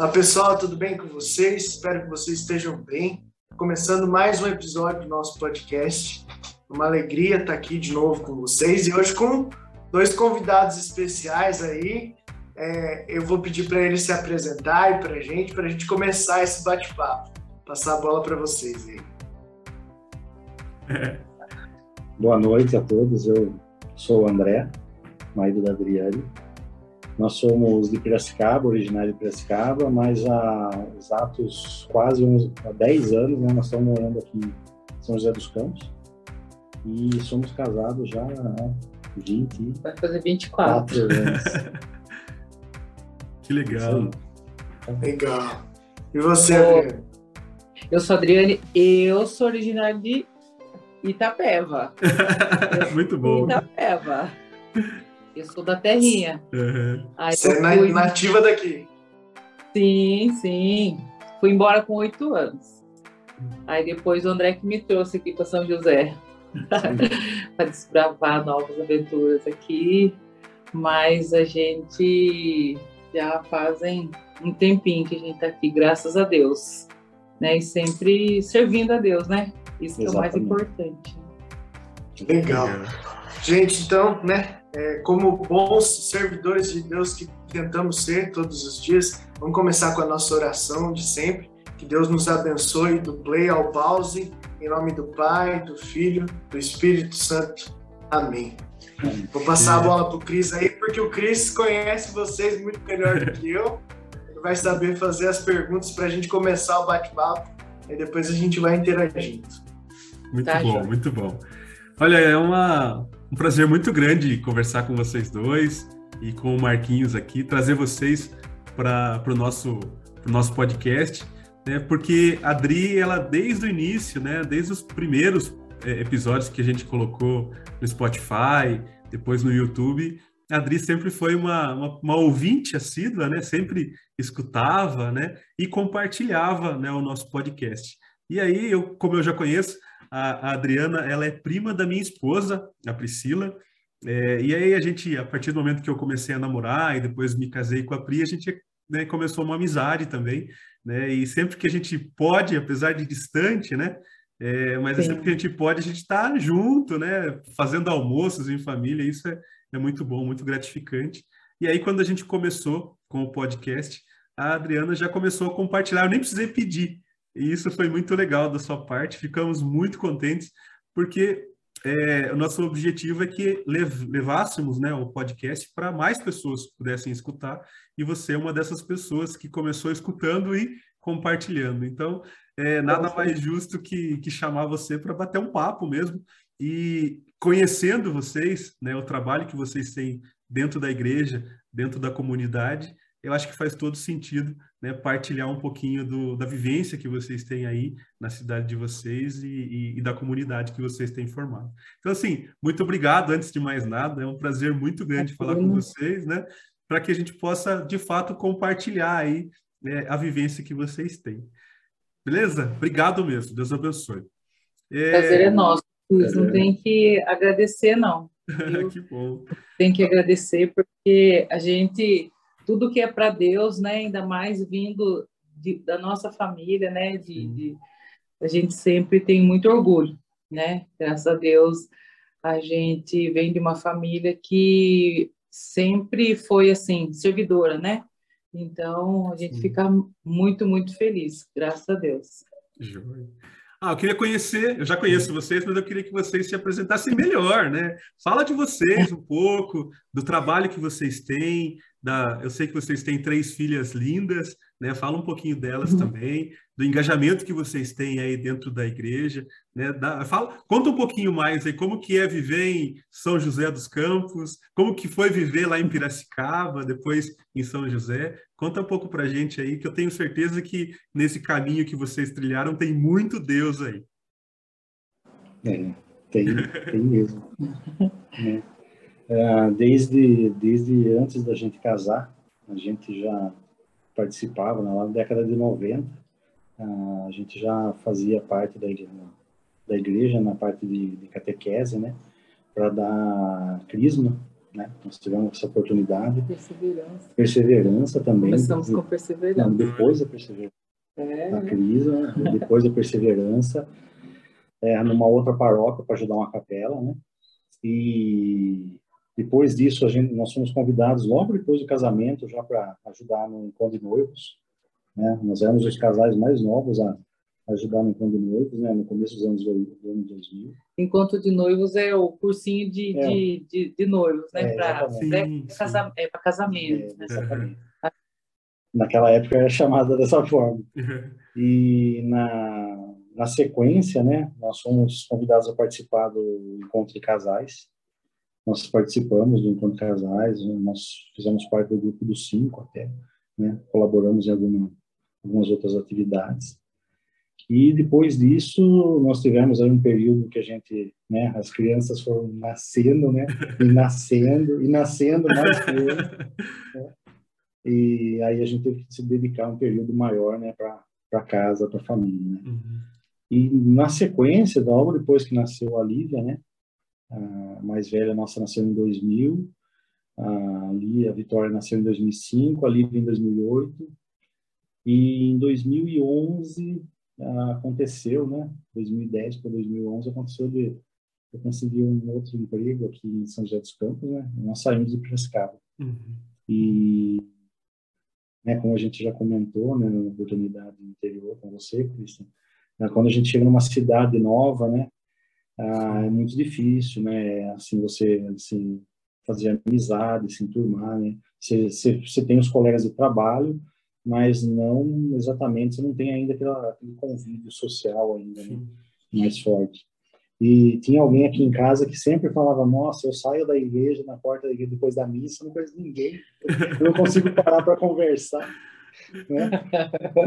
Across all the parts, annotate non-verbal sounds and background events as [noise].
Olá pessoal, tudo bem com vocês? Espero que vocês estejam bem. Começando mais um episódio do nosso podcast. Uma alegria estar aqui de novo com vocês e hoje com dois convidados especiais aí. É, eu vou pedir para eles se apresentarem para a gente, para a gente começar esse bate-papo. Passar a bola para vocês aí. [laughs] Boa noite a todos. Eu sou o André, marido da Adriane. Nós somos de Piracicaba, originário de Piracicaba, mas há exatos quase uns há 10 anos, né, nós estamos morando aqui em São José dos Campos e somos casados já há 20. Vai fazer 24 anos. [laughs] que legal. Legal. E você, Adriane? Eu sou a Adriane, eu sou originário de Itapeva. [laughs] Muito bom. Itapeva. Eu sou da terrinha. Uhum. Aí Você é fui- nativa daqui. Sim, sim. Fui embora com oito anos. Aí depois o André que me trouxe aqui para São José. [laughs] para desbravar novas aventuras aqui. Mas a gente já fazem um tempinho que a gente está aqui, graças a Deus. Né? E sempre servindo a Deus, né? Isso que é o mais importante. Legal. Gente, então, né, é, como bons servidores de Deus que tentamos ser todos os dias, vamos começar com a nossa oração de sempre. Que Deus nos abençoe do play ao pause, em nome do Pai, do Filho, do Espírito Santo. Amém. Vou passar a bola para o Cris aí, porque o Cris conhece vocês muito melhor do que eu. Ele vai saber fazer as perguntas para a gente começar o bate-papo e depois a gente vai interagindo. Muito Tá, bom, João. muito bom. Olha, é uma, um prazer muito grande conversar com vocês dois e com o Marquinhos aqui, trazer vocês para o nosso, nosso podcast, né? Porque a Adri, ela desde o início, né? Desde os primeiros eh, episódios que a gente colocou no Spotify, depois no YouTube, a Adri sempre foi uma, uma, uma ouvinte assídua, né? Sempre escutava, né? E compartilhava, né? O nosso podcast. E aí, eu, como eu já conheço, a, a Adriana, ela é prima da minha esposa, a Priscila. É, e aí a gente, a partir do momento que eu comecei a namorar e depois me casei com a Pri, a gente né, começou uma amizade também, né? E sempre que a gente pode, apesar de distante, né? É, mas é sempre que a gente pode, a gente está junto, né? Fazendo almoços em família, isso é, é muito bom, muito gratificante. E aí, quando a gente começou com o podcast, a Adriana já começou a compartilhar, eu nem precisei pedir. E isso foi muito legal da sua parte, ficamos muito contentes, porque é, o nosso objetivo é que lev- levássemos né, o podcast para mais pessoas pudessem escutar, e você é uma dessas pessoas que começou escutando e compartilhando. Então, é, nada mais justo que, que chamar você para bater um papo mesmo, e conhecendo vocês, né, o trabalho que vocês têm dentro da igreja, dentro da comunidade, eu acho que faz todo sentido né, partilhar um pouquinho do, da vivência que vocês têm aí na cidade de vocês e, e- e da comunidade que vocês têm formado. Então, assim, muito obrigado, antes de mais nada, é um prazer muito grande falar com Imagina. vocês, né, para que a gente possa, de fato, compartilhar aí né, a vivência que vocês têm. Beleza? Obrigado mesmo, Deus abençoe. É, Prazer é nosso. Luiz. Não É. tem que agradecer, não. [laughs] que bom. tem que agradecer porque a gente tudo que é para Deus, né, ainda mais vindo de- da nossa família, né, de, de- a gente sempre tem muito orgulho, né? Graças a Deus a gente vem de uma família que sempre foi assim servidora, né? Então a gente Sim. fica muito muito feliz, graças a Deus. Joia. Ah, eu queria conhecer, eu já conheço vocês, mas eu queria que vocês se apresentassem melhor, né? Fala de vocês um pouco, do trabalho que vocês têm, da, eu sei que vocês têm três filhas lindas, né? Fala um pouquinho delas Uhum. também, do engajamento que vocês têm aí dentro da igreja, né? Da, fala, conta um pouquinho mais aí como que é viver em São José dos Campos, como que foi viver lá em Piracicaba, depois em São José. Conta um pouco pra gente aí, que eu tenho certeza que nesse caminho que vocês trilharam tem muito Deus aí. É, tem, tem mesmo. né? [laughs] É, desde, desde antes da gente casar, a gente já participava, né, lá na década de 90, ah, a gente já fazia parte da igreja, da igreja na parte de, de catequese, né, para dar crisma né? Nós tivemos essa oportunidade. Perseverança. Perseverança também. Começamos com perseverança. Não, depois da perseverança. É. Na né? depois da perseverança, é, numa outra paróquia para ajudar uma capela, né? E depois disso, a gente, nós fomos convidados logo depois do casamento já para ajudar no encontro de noivos. Né? Nós éramos os casais mais novos a ajudar no encontro de noivos, né? no começo dos anos, do ano 2000. Encontro de noivos é o cursinho de, é. de, de, de, noivos, né? É, para casa, é, casamento. É, exatamente. Né? Naquela época era chamada dessa forma. [laughs] E na, na sequência, né, nós fomos convidados a participar do encontro de casais. Nós participamos do encontro casais, nós fizemos parte do grupo dos cinco até, né, colaboramos em alguma, algumas outras atividades. E depois disso, nós tivemos aí um período que a gente, né, as crianças foram nascendo, né, e nascendo, e nascendo mais crianças, né? E aí a gente teve que se dedicar um período maior, né, para casa, para a família, né. Uhum. E na sequência, logo depois que nasceu a Lívia, né, a mais velha nossa nasceu em 2000, a, Lívia, a Vitória nasceu em 2005, a Lívia em 2008, e em 2011 aconteceu, né? 2010 para 2011 aconteceu de eu consegui um outro emprego aqui em São José dos Campos, né? Nós saímos de Piracicaba. Uhum. E, né, como a gente já comentou, né, na oportunidade interior com você, Cristian, né, quando a gente chega numa cidade nova, né, ah, é muito difícil, né, assim, você, assim, fazer amizade, se enturmar, né? Você, você, você tem os colegas de trabalho, mas não exatamente, você não tem ainda aquela, aquele convívio social ainda, né? mais forte. E tinha alguém aqui em casa que sempre falava, nossa, eu saio da igreja, na porta da igreja, depois da missa, não conheço ninguém, eu não consigo parar para conversar. Né?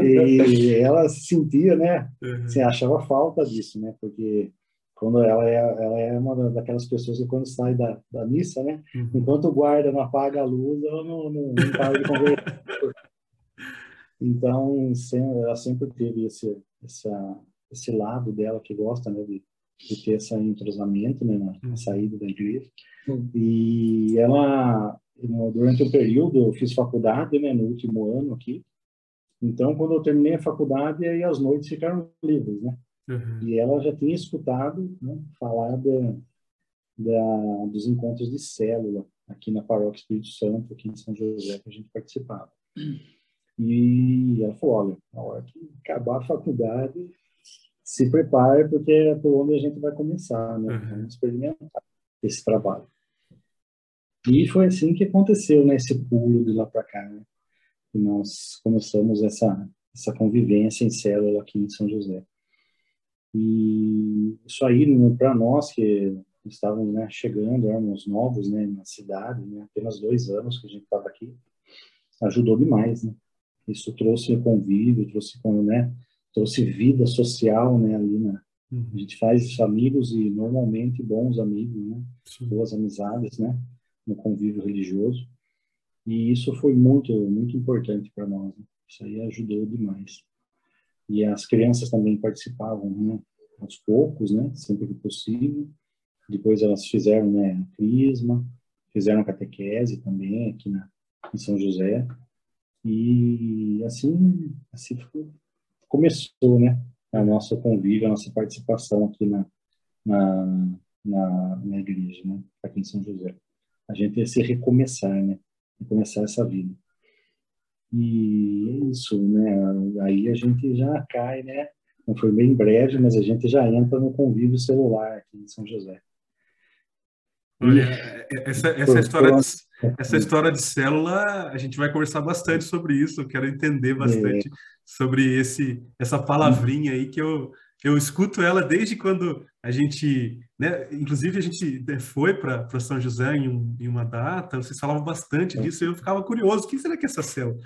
E ela sentia, né? Uhum. Assim, achava falta disso, né? Porque quando ela é, ela é uma daquelas pessoas que quando sai da, da missa, né? Uhum. Enquanto o guarda não apaga a luz, ela não, não, não para de conversar. [laughs] Então, ela sempre teve esse, essa, esse lado dela que gosta, né, de, de ter esse entrosamento, né, na, na uhum. saída da igreja. Uhum. E ela, durante um período, eu fiz faculdade, né, no último ano aqui. Então, quando eu terminei a faculdade, aí as noites ficaram livres, né? Uhum. E ela já tinha escutado né, falar da, da, dos encontros de célula aqui na Paróquia Espírito Santo, aqui em São José, que a gente participava. E ela falou, olha, na hora que acabar a faculdade, se prepare, porque é por onde a gente vai começar, né? Uhum. Vamos experimentar esse trabalho. E foi assim que aconteceu, né? Esse pulo de lá para cá, né? E nós começamos essa, essa convivência em célula aqui em São José. E isso aí, para nós que estávamos né, chegando, éramos novos né, na cidade, né, apenas dois anos que a gente estava aqui, ajudou demais, né? Isso trouxe convívio, trouxe, né, trouxe vida social, né, ali na, uhum. a gente faz amigos e normalmente bons amigos, né, boas amizades, né, no convívio religioso. E isso foi muito, muito importante para nós. Né? Isso aí ajudou demais. E as crianças também participavam, né, aos poucos, né, sempre que possível. Depois elas fizeram, né, crisma, fizeram catequese também aqui na em São José. E assim, assim começou, né? A nossa convívio, a nossa participação aqui na, na, na, na igreja, né? Aqui em São José. A gente ia se recomeçar, né? Recomeçar essa vida. E é isso, né? Aí a gente já cai, né? Não foi bem breve, mas a gente já entra no convívio celular aqui em São José. Olha, é, essa, essa, história de, essa história de célula, a gente vai conversar bastante sobre isso. Eu quero entender bastante é. sobre esse, essa palavrinha aí que eu, eu escuto ela desde quando a gente, né, inclusive a gente foi para São José em, um, em, uma data, vocês falavam bastante disso e eu ficava curioso, o que será que é essa célula?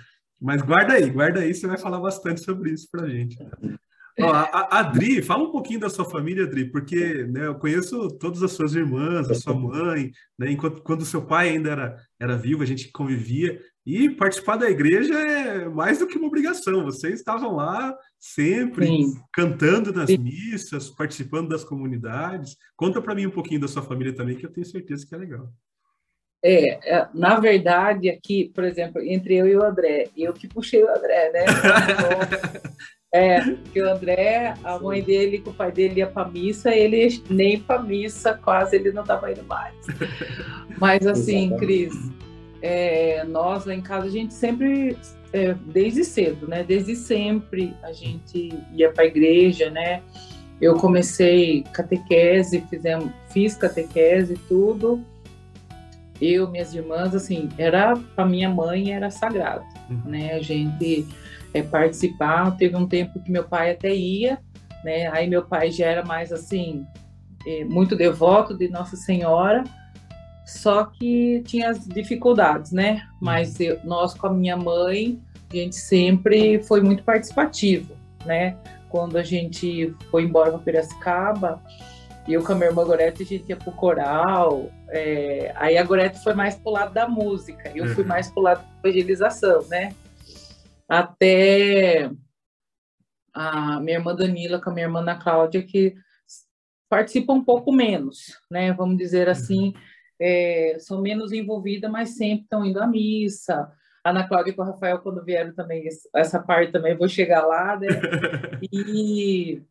Mas guarda aí, guarda aí, você vai falar bastante sobre isso para a gente. Ó, a, Adri, fala um pouquinho da sua família, Adri, porque né, eu conheço todas as suas irmãs, a sua mãe, né, enquanto quando seu pai ainda era, era vivo, a gente convivia, e participar da igreja é mais do que uma obrigação. Vocês estavam lá sempre, Sim. cantando nas Sim. missas, participando das comunidades. Conta para mim um pouquinho da sua família também, que eu tenho certeza que é legal. É, é, na verdade, aqui, por exemplo, entre eu e o André, eu que puxei o André, né? [laughs] é, porque o André, a mãe dele com o pai dele ia para missa, ele nem para missa, quase ele não estava indo mais. [laughs] Mas assim, Cris, é, nós lá em casa a gente sempre, é, desde cedo, né? Desde sempre a gente ia para a igreja, né? Eu comecei catequese, fizemos, fiz catequese e tudo eu, minhas irmãs, assim, era para minha mãe era sagrado, uhum. né? A gente é, participar. Teve um tempo que meu pai até ia, né? Aí meu pai já era mais assim, é, muito devoto de Nossa Senhora, só que tinha as dificuldades, né? Mas eu, nós com a minha mãe, a gente sempre foi muito participativo, né? Quando a gente foi embora para Piracicaba, eu com a minha irmã Gorete, a gente ia pro coral. É... Aí a Gorete foi mais pro lado da música, eu fui uhum. mais pro lado da evangelização, né? Até a minha irmã Danila com a minha irmã Ana Cláudia, que participam um pouco menos, né? Vamos dizer uhum. assim, é, são menos envolvidas, mas sempre estão indo à missa. Ana Cláudia e o Rafael, quando vieram também, essa parte também, vou chegar lá, né? [laughs] E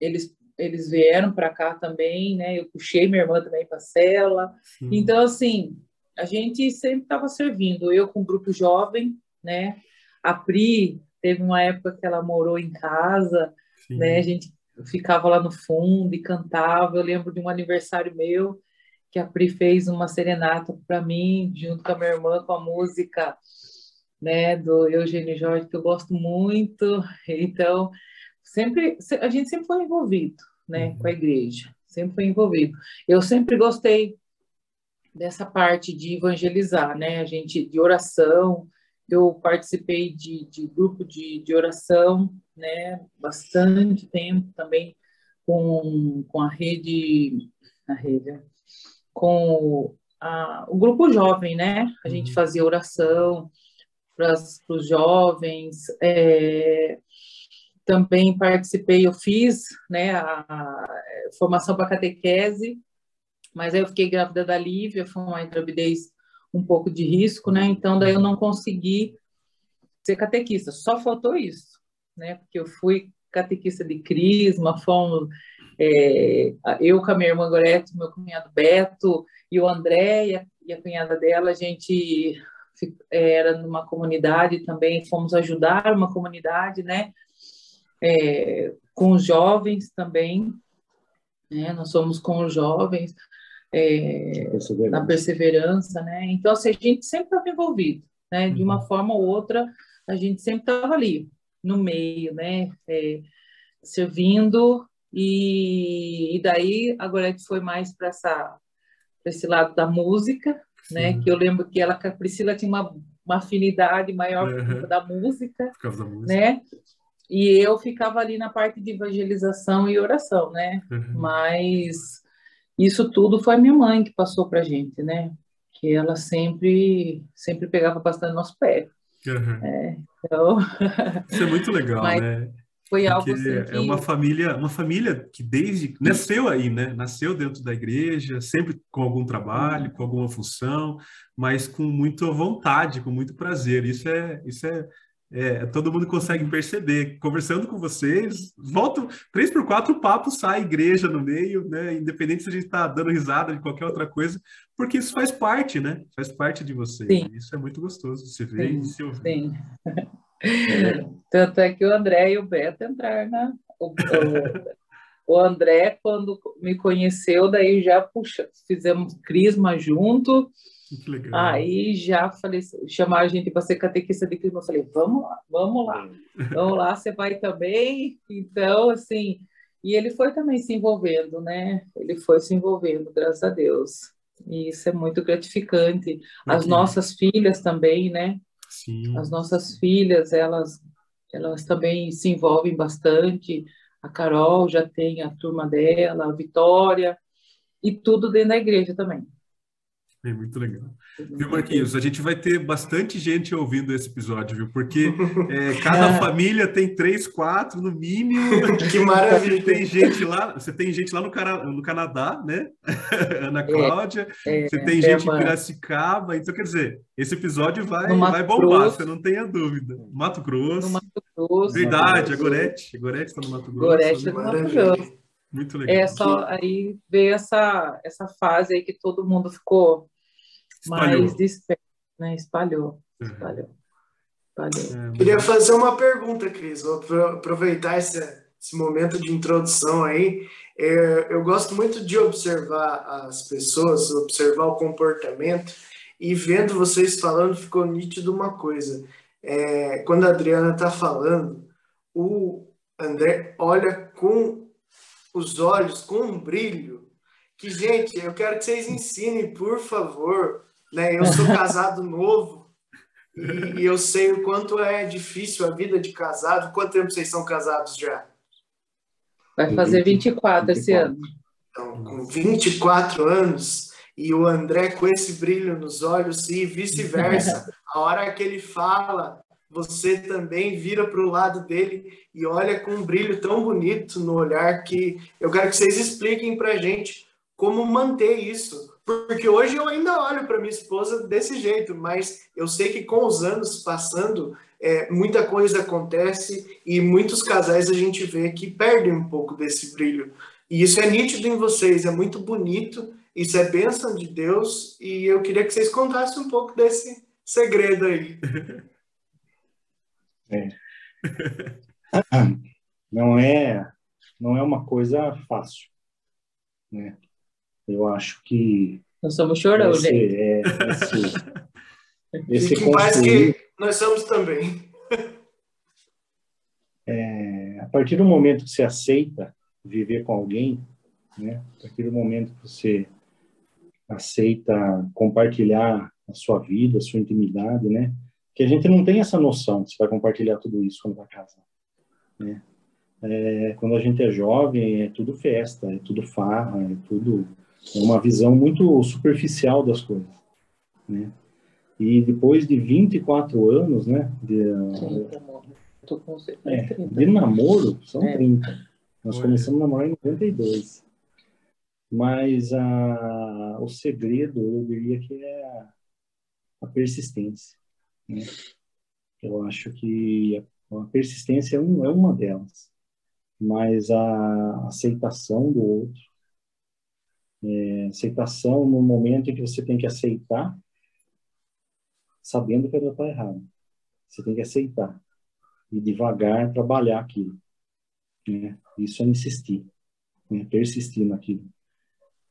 eles eles vieram para cá também, né? Eu puxei minha irmã também para a cela. Sim. Então, assim, a gente sempre estava servindo. Eu com o grupo jovem, né? A Pri teve uma época que ela morou em casa, Sim. né? A gente ficava lá no fundo e cantava. Eu lembro de um aniversário meu que a Pri fez uma serenata para mim, junto com a minha irmã, com a música né, do Eugênio Jorge, que eu gosto muito. [laughs] Então, sempre a gente sempre foi envolvido, né, uhum. com a igreja, sempre foi envolvido. Eu sempre gostei dessa parte de evangelizar, né, a gente de oração. Eu participei de, de grupo de, de oração, né, bastante tempo também com, com a rede, a rede, com a, o grupo jovem, né? A gente uhum. fazia oração para os jovens, é, também participei, eu fiz né, a, formação para catequese, mas aí eu fiquei grávida da Lívia, foi uma gravidez um pouco de risco, né? Então daí eu não consegui ser catequista, só faltou isso, né? Porque eu fui catequista de crisma, fomos é, eu com a minha irmã Gorete, meu cunhado Beto e o André e a, e a cunhada dela, a gente era numa comunidade também, fomos ajudar uma comunidade, né? É, com os jovens também, né? Nós somos com os jovens é, perseverança. na perseverança, né? Então, assim, a gente sempre estava envolvido, né? De uma uhum. forma ou outra, a gente sempre estava ali, no meio, né? É, servindo e, e, daí agora a gente foi mais para esse lado da música, né? Que eu lembro que ela, a Priscila tinha uma, uma afinidade maior uhum. da música, por causa da música, né? E eu ficava ali na parte de evangelização e oração, né? Uhum. Mas isso tudo foi a minha mãe que passou para gente, né? Que ela sempre, sempre pegava bastante nosso pé. Uhum. É, então... [laughs] Isso é muito legal, Mas né? Foi algo assim que... É uma família, uma família que desde nasceu aí, né? Nasceu dentro da igreja, sempre com algum trabalho, com alguma função, mas com muita vontade, com muito prazer. Isso é, isso é é, todo mundo consegue perceber. Conversando com vocês, volto três por quatro papos, sai igreja no meio, né? Independente se a gente está dando risada de qualquer outra coisa, porque isso faz parte, né? Faz parte de vocês. Sim. Isso é muito gostoso de se ver sim, e se ouvir. Sim. [laughs] Tanto é que o André e o Beto entraram na. O, o, o André, quando me conheceu, daí já puxa, fizemos crisma junto que legal. Aí já falei, chamaram a gente para ser catequista de clima. Eu falei, vamos lá, vamos lá, vamos lá, você vai também. Então, assim, e ele foi também se envolvendo, né? Ele foi se envolvendo, graças a Deus. E isso é muito gratificante. As nossas filhas também, né? Sim. As nossas filhas, elas, elas também se envolvem bastante. A Carol já tem a turma dela, a Vitória, e tudo dentro da igreja também. É muito legal. Viu, Marquinhos? A gente vai ter bastante gente ouvindo esse episódio, viu? Porque [laughs] é, cada é. família tem três, quatro no mínimo. [laughs] Que maravilha! Tem gente lá, você tem gente lá no, Cana no Canadá, né? [laughs] Ana é, Cláudia. É, você tem gente em Piracicaba. Então, quer dizer, esse episódio vai, vai bombar, Grosso. você não tenha dúvida. Mato Grosso. No Mato Grosso. Verdade, a Gorete. A Gorete está no Mato Grosso. Gorete está no Mato Grosso. Muito legal. É só aí ver essa, essa fase aí que todo mundo ficou Espalhou. mais disperso, né? Espalhou. Uhum. Espalhou. Espalhou. É, Queria fazer uma pergunta, Cris. Vou aproveitar esse, esse momento de introdução aí. É, eu gosto muito de observar as pessoas, observar o comportamento e vendo vocês falando ficou nítido uma coisa. É, quando a Adriana está falando, o André olha com os olhos, com um brilho, que, gente, eu quero que vocês ensinem, por favor, né? Eu sou casado novo e, e, eu sei o quanto é difícil a vida de casado. Quanto tempo vocês são casados já? Vai fazer 24 esse ano. Então, com 24 anos e o André com esse brilho nos olhos e vice-versa. A hora que ele fala, você também vira para o lado dele e olha com um brilho tão bonito no olhar que eu quero que vocês expliquem para a gente como manter isso. Porque hoje eu ainda olho para minha esposa desse jeito, mas eu sei que com os anos passando, é, muita coisa acontece e muitos casais a gente vê que perdem um pouco desse brilho. E isso é nítido em vocês, é muito bonito, isso é bênção de Deus e eu queria que vocês contassem um pouco desse segredo aí. [laughs] É. Não é, não é uma coisa fácil, né? Eu acho que. Nós somos chorão, esse, né? É, esse, [laughs] esse construir, que nós somos também. [laughs] É, a partir do momento que você aceita viver com alguém, né? A partir do momento que você aceita compartilhar a sua vida, a sua intimidade, né? Que a gente não tem essa noção de se vai compartilhar tudo isso quando vai casar, né? É, quando a gente é jovem, é tudo festa, é tudo farra, é tudo é uma visão muito superficial das coisas, né? E depois de 24 anos, né, de, é, de namoro, são é. 30. Nós começamos a namorar em 92. Mas a, o segredo, eu diria que é a, a persistência. Né? Eu acho que a, a persistência é, um, é uma delas. Mas a aceitação do outro, é, aceitação no momento em que você tem que aceitar, sabendo que ela está errada. Você tem que aceitar e devagar trabalhar aquilo. Né? Isso é insistir, né? persistir naquilo.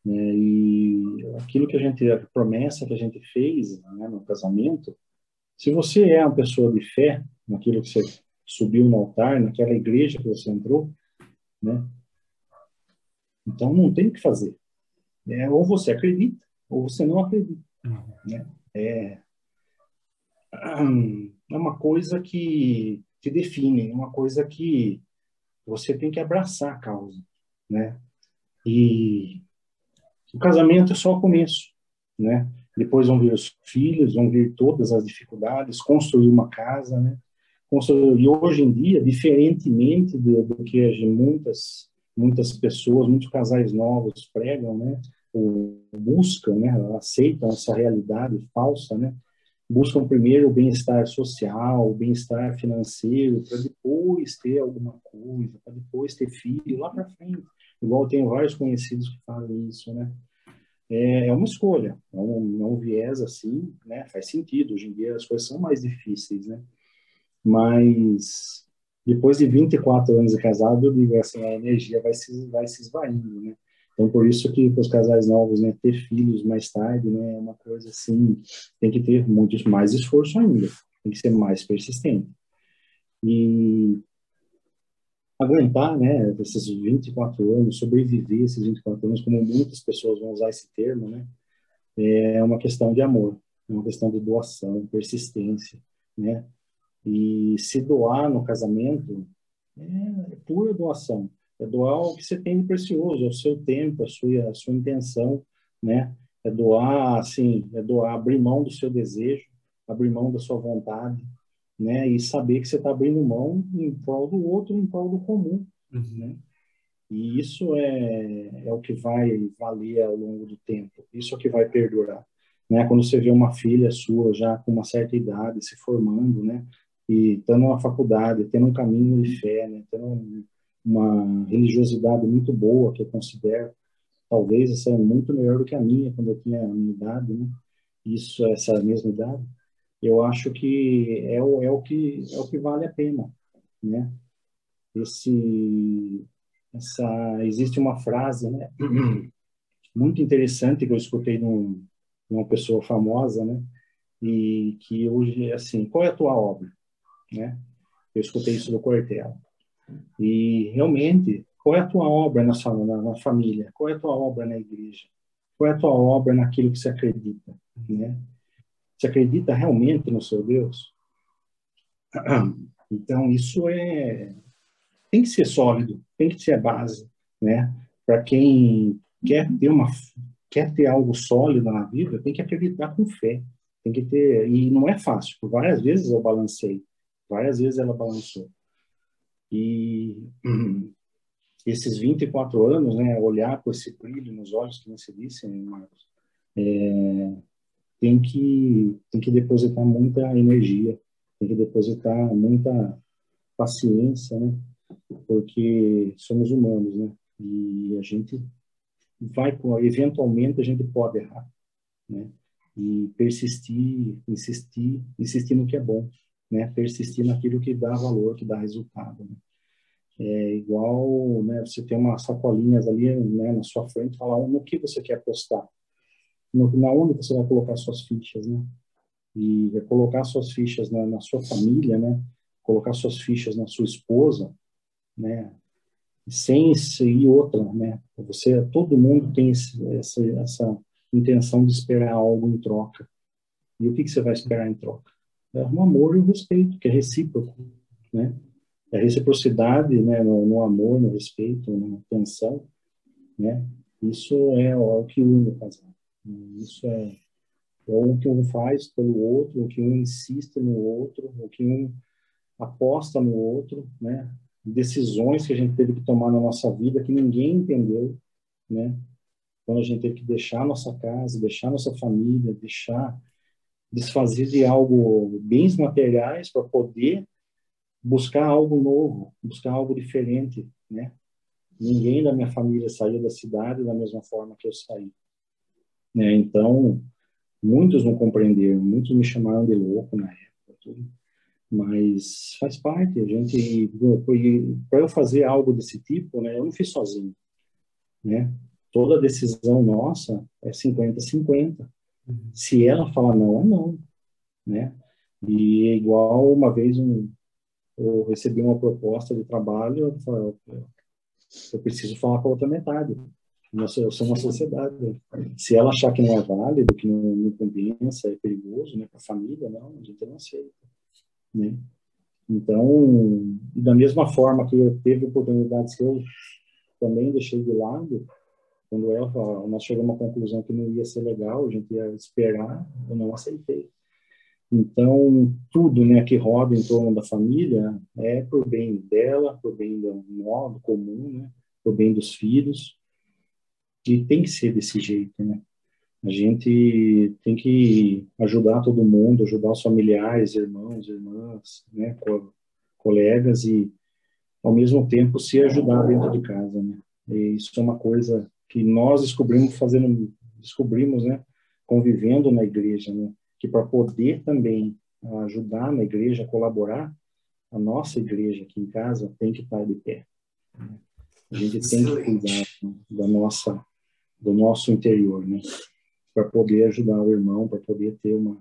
Né? E aquilo que a gente, a promessa que a gente fez né, no casamento, se você é uma pessoa de fé, naquilo que você subiu no altar, naquela igreja que você entrou, né? Então não tem o que fazer. É, ou você acredita, ou você não acredita. Uhum. Né? É, é uma coisa que te define, é uma coisa que você tem que abraçar a causa, né? E o casamento é só o começo, né? Depois vão vir os filhos, vão vir todas as dificuldades, construir uma casa, né? Construir, e hoje em dia, diferentemente do, do que muitas muitas pessoas, muitos casais novos pregam, né? Buscam, né? Aceitam essa realidade falsa, né? Buscam primeiro o bem-estar social, o bem-estar financeiro, para depois ter alguma coisa, para depois ter filho lá para frente. Igual tenho vários conhecidos que falam isso, né? É, é uma escolha, é é um viés assim, né? Faz sentido. Hoje em dia as coisas são mais difíceis, né? Mas depois de 24 anos de casado, eu digo assim, a energia vai se, vai se esvaindo, né? Então, por isso que para os casais novos, né, ter filhos mais tarde, né, é uma coisa assim, tem que ter muito mais esforço ainda, tem que ser mais persistente. E aguentar, né, esses 24 anos, sobreviver esses 24 anos, como muitas pessoas vão usar esse termo, né, é uma questão de amor, é uma questão de doação, persistência, né, e se doar no casamento é, é pura doação. É doar o que você tem de precioso, é o seu tempo, a sua, a sua intenção, né? é doar, assim, é doar, abrir mão do seu desejo, abrir mão da sua vontade, né? E saber que você está abrindo mão em prol do outro, em prol do comum, uhum. né? E isso é, é o que vai valer ao longo do tempo, isso é o que vai perdurar. Né? Quando você vê uma filha sua já com uma certa idade, se formando, né? E estando na faculdade, tendo um caminho de fé, né? Tendo uma religiosidade muito boa, que eu considero, talvez essa é muito melhor do que a minha, quando eu tinha a minha idade, né? Isso, essa mesma idade. Eu acho que é o, é o que é o que vale a pena, né? Esse essa existe uma frase, né? [clears throat] Muito interessante que eu escutei de uma pessoa famosa, né? E que hoje é assim, qual é a tua obra, né? Eu escutei isso do Cortella. E realmente, qual é a tua obra na, na, na família? Qual é a tua obra na igreja? Qual é a tua obra naquilo que você acredita, né? Você acredita realmente no seu Deus? [clears throat] Então, isso é tem que ser sólido, tem que ser base, né? Para quem quer ter uma quer ter algo sólido na vida, tem que acreditar com fé, tem que ter e não é fácil. Por várias vezes eu balancei, várias vezes ela balançou. E [clears throat] esses 24 anos, né, olhar com esse brilho nos olhos que você disse, né, Marcos, é, tem que tem que depositar muita energia, tem que depositar muita paciência, né? Porque somos humanos, né? E a gente vai eventualmente a gente pode errar, né? E persistir, insistir, insistir no que é bom, né? Persistir naquilo que dá valor, que dá resultado. Né? É igual, né? Você tem umas sacolinhas ali, né? Na sua frente, falar no que você quer apostar no, na onde você vai colocar suas fichas, né? E colocar suas fichas na, na, sua família, né? Colocar suas fichas na sua esposa, né? Sem ser outra, né? Você, todo mundo tem esse, essa, essa intenção de esperar algo em troca. E o que, que você vai esperar em troca? É o amor e o respeito, que é recíproco, né? É reciprocidade, né? No, no amor, no respeito, na atenção, né? Isso é o que une o casal. Isso é, é o que um faz pelo outro, o que um insiste no outro, o que um aposta no outro, né? Decisões que a gente teve que tomar na nossa vida que ninguém entendeu, né? Quando a gente teve que deixar nossa casa, deixar nossa família, deixar desfazer de algo, bens materiais para poder buscar algo novo, buscar algo diferente, né? Ninguém da minha família saiu da cidade da mesma forma que eu saí. Né? Então, muitos não compreenderam, muitos me chamaram de louco na época, tudo. mas faz parte. A gente, para eu fazer algo desse tipo, né, eu não fiz sozinho, né? Toda decisão nossa é 50-50. Uhum. Se ela fala não, é não, né? E é igual uma vez um, eu recebi uma proposta de trabalho, eu, falei, eu preciso falar com a outra metade. Nós somos uma sociedade. Se ela achar que não é válido, que não, não compensa, é perigoso né, para a família, não, a gente não aceita. Né? Então, da mesma forma que eu teve oportunidades que eu também deixei de lado, quando ela nós chegamos a uma conclusão que não ia ser legal, a gente ia esperar, eu não aceitei. Então, tudo né, que roda em torno da família é por bem dela, por bem do modo comum, né, por bem dos filhos. E tem que ser desse jeito, né? A gente tem que ajudar todo mundo, ajudar os familiares, irmãos, irmãs, né, co colegas e ao mesmo tempo se ajudar dentro de casa, né? E isso é uma coisa que nós descobrimos fazendo, descobrimos, né, convivendo na igreja, né, que para poder também ajudar na igreja, colaborar, a nossa igreja aqui em casa tem que estar de pé. Né? A gente tem que cuidar da nossa do nosso interior, né? Para poder ajudar o irmão, para poder ter uma,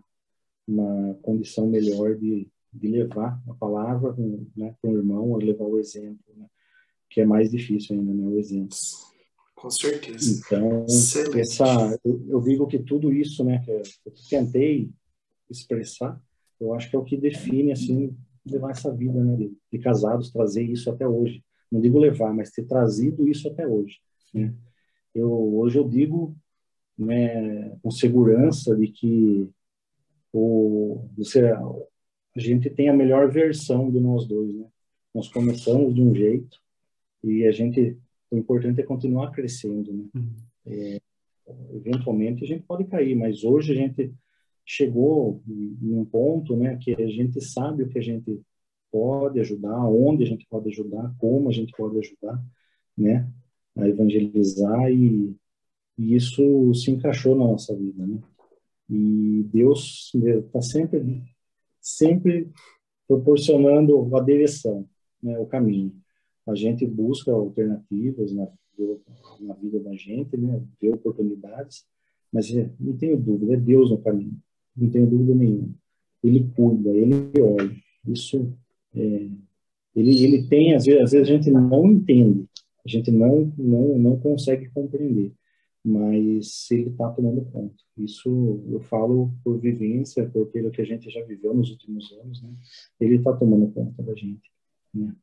uma condição melhor de, de levar a palavra né, para o irmão, levar o exemplo, né? Que é mais difícil ainda, né? O exemplo. Com certeza. Então, essa, eu, eu, digo que tudo isso, né, que eu tentei expressar, eu acho que é o que define, assim, levar essa vida, né, de, de casados, trazer isso até hoje. Não digo levar, mas ter trazido isso até hoje, né? Eu, hoje eu digo né, com segurança de que o, você, a gente tem a melhor versão de nós dois, né? Nós começamos de um jeito e a gente, o importante é continuar crescendo, né? Uhum. É, eventualmente a gente pode cair, mas hoje a gente chegou em um ponto, né, que a gente sabe o que a gente pode ajudar, onde a gente pode ajudar, como a gente pode ajudar, né, a evangelizar e, e isso se encaixou na nossa vida, né? E Deus está sempre, sempre proporcionando a direção, né, o caminho. A gente busca alternativas na, na vida da gente, né, vê oportunidades, mas é, não tenho dúvida, é Deus no caminho, não tenho dúvida nenhuma. Ele cuida, ele olha. Isso, é, ele, ele tem, às vezes, às vezes a gente não entende, a gente não, não, não consegue compreender, mas ele está tomando conta. Isso eu falo por vivência, por aquilo que a gente já viveu nos últimos anos, né? Ele está tomando conta da gente, né?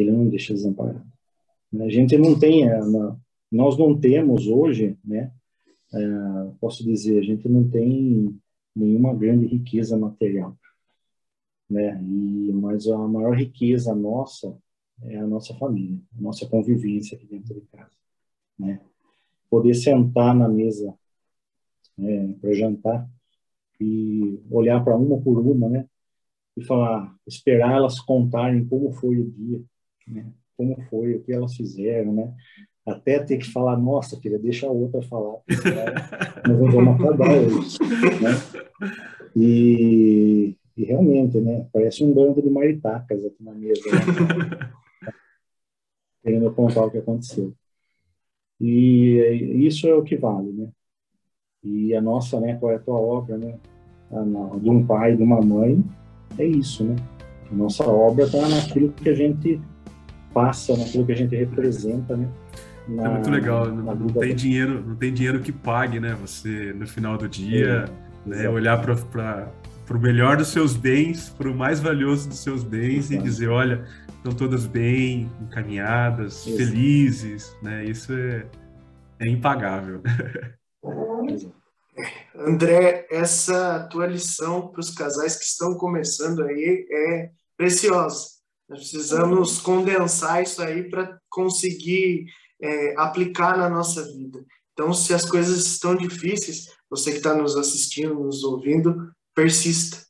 Ele não deixa desamparado. A gente não tem, é, nós não temos hoje, né? É, posso dizer, a gente não tem nenhuma grande riqueza material, né? E mas a maior riqueza nossa é a nossa família, a nossa convivência aqui dentro de casa, né? poder sentar na mesa né, para jantar e olhar para uma por uma, né? E falar, esperar elas contarem como foi o dia, né? Como foi, o que elas fizeram, né? Até ter que falar, nossa, filha, deixa a outra falar, nós vamos acabar hoje, né? E, e, realmente, né? Parece um bando de maritacas aqui na mesa, né? [laughs] querendo contar o que aconteceu. E isso é o que vale, né? E a nossa, né, qual é a tua obra, né? de um pai, de uma mãe, é isso, né? A nossa obra está naquilo que a gente passa, naquilo que a gente representa, né? Na, é muito legal, não, não tem dinheiro, não tem dinheiro que pague, né? Você no final do dia, é, né, olhar para o melhor dos seus bens, para o mais valioso dos seus bens Exato. e dizer, olha, estão todas bem encaminhadas, Isso. felizes, né? Isso é, é impagável. [laughs] André, essa tua lição para os casais que estão começando aí é preciosa. Nós precisamos condensar isso aí para conseguir é, aplicar na nossa vida. Então, se as coisas estão difíceis, você que está nos assistindo, nos ouvindo, persista.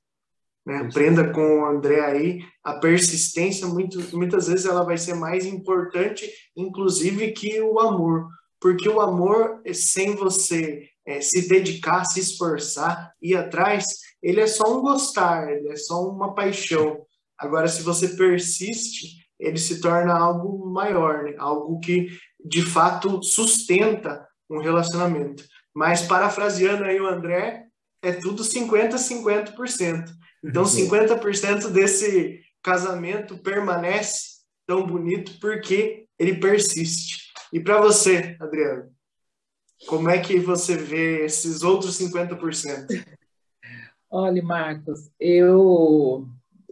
Né? Aprenda com o André aí, a persistência muito, muitas vezes ela vai ser mais importante, inclusive, que o amor, porque o amor, sem você é, se dedicar, se esforçar, ir atrás, ele é só um gostar, ele é só uma paixão. Agora, se você persiste, ele se torna algo maior, né? algo que de fato sustenta um relacionamento. Mas parafraseando aí o André, é tudo 50 50%. Então, 50% desse casamento permanece tão bonito porque ele persiste. E para você, Adriano, como é que você vê esses outros 50%? [laughs] Olha, Marcos, eu,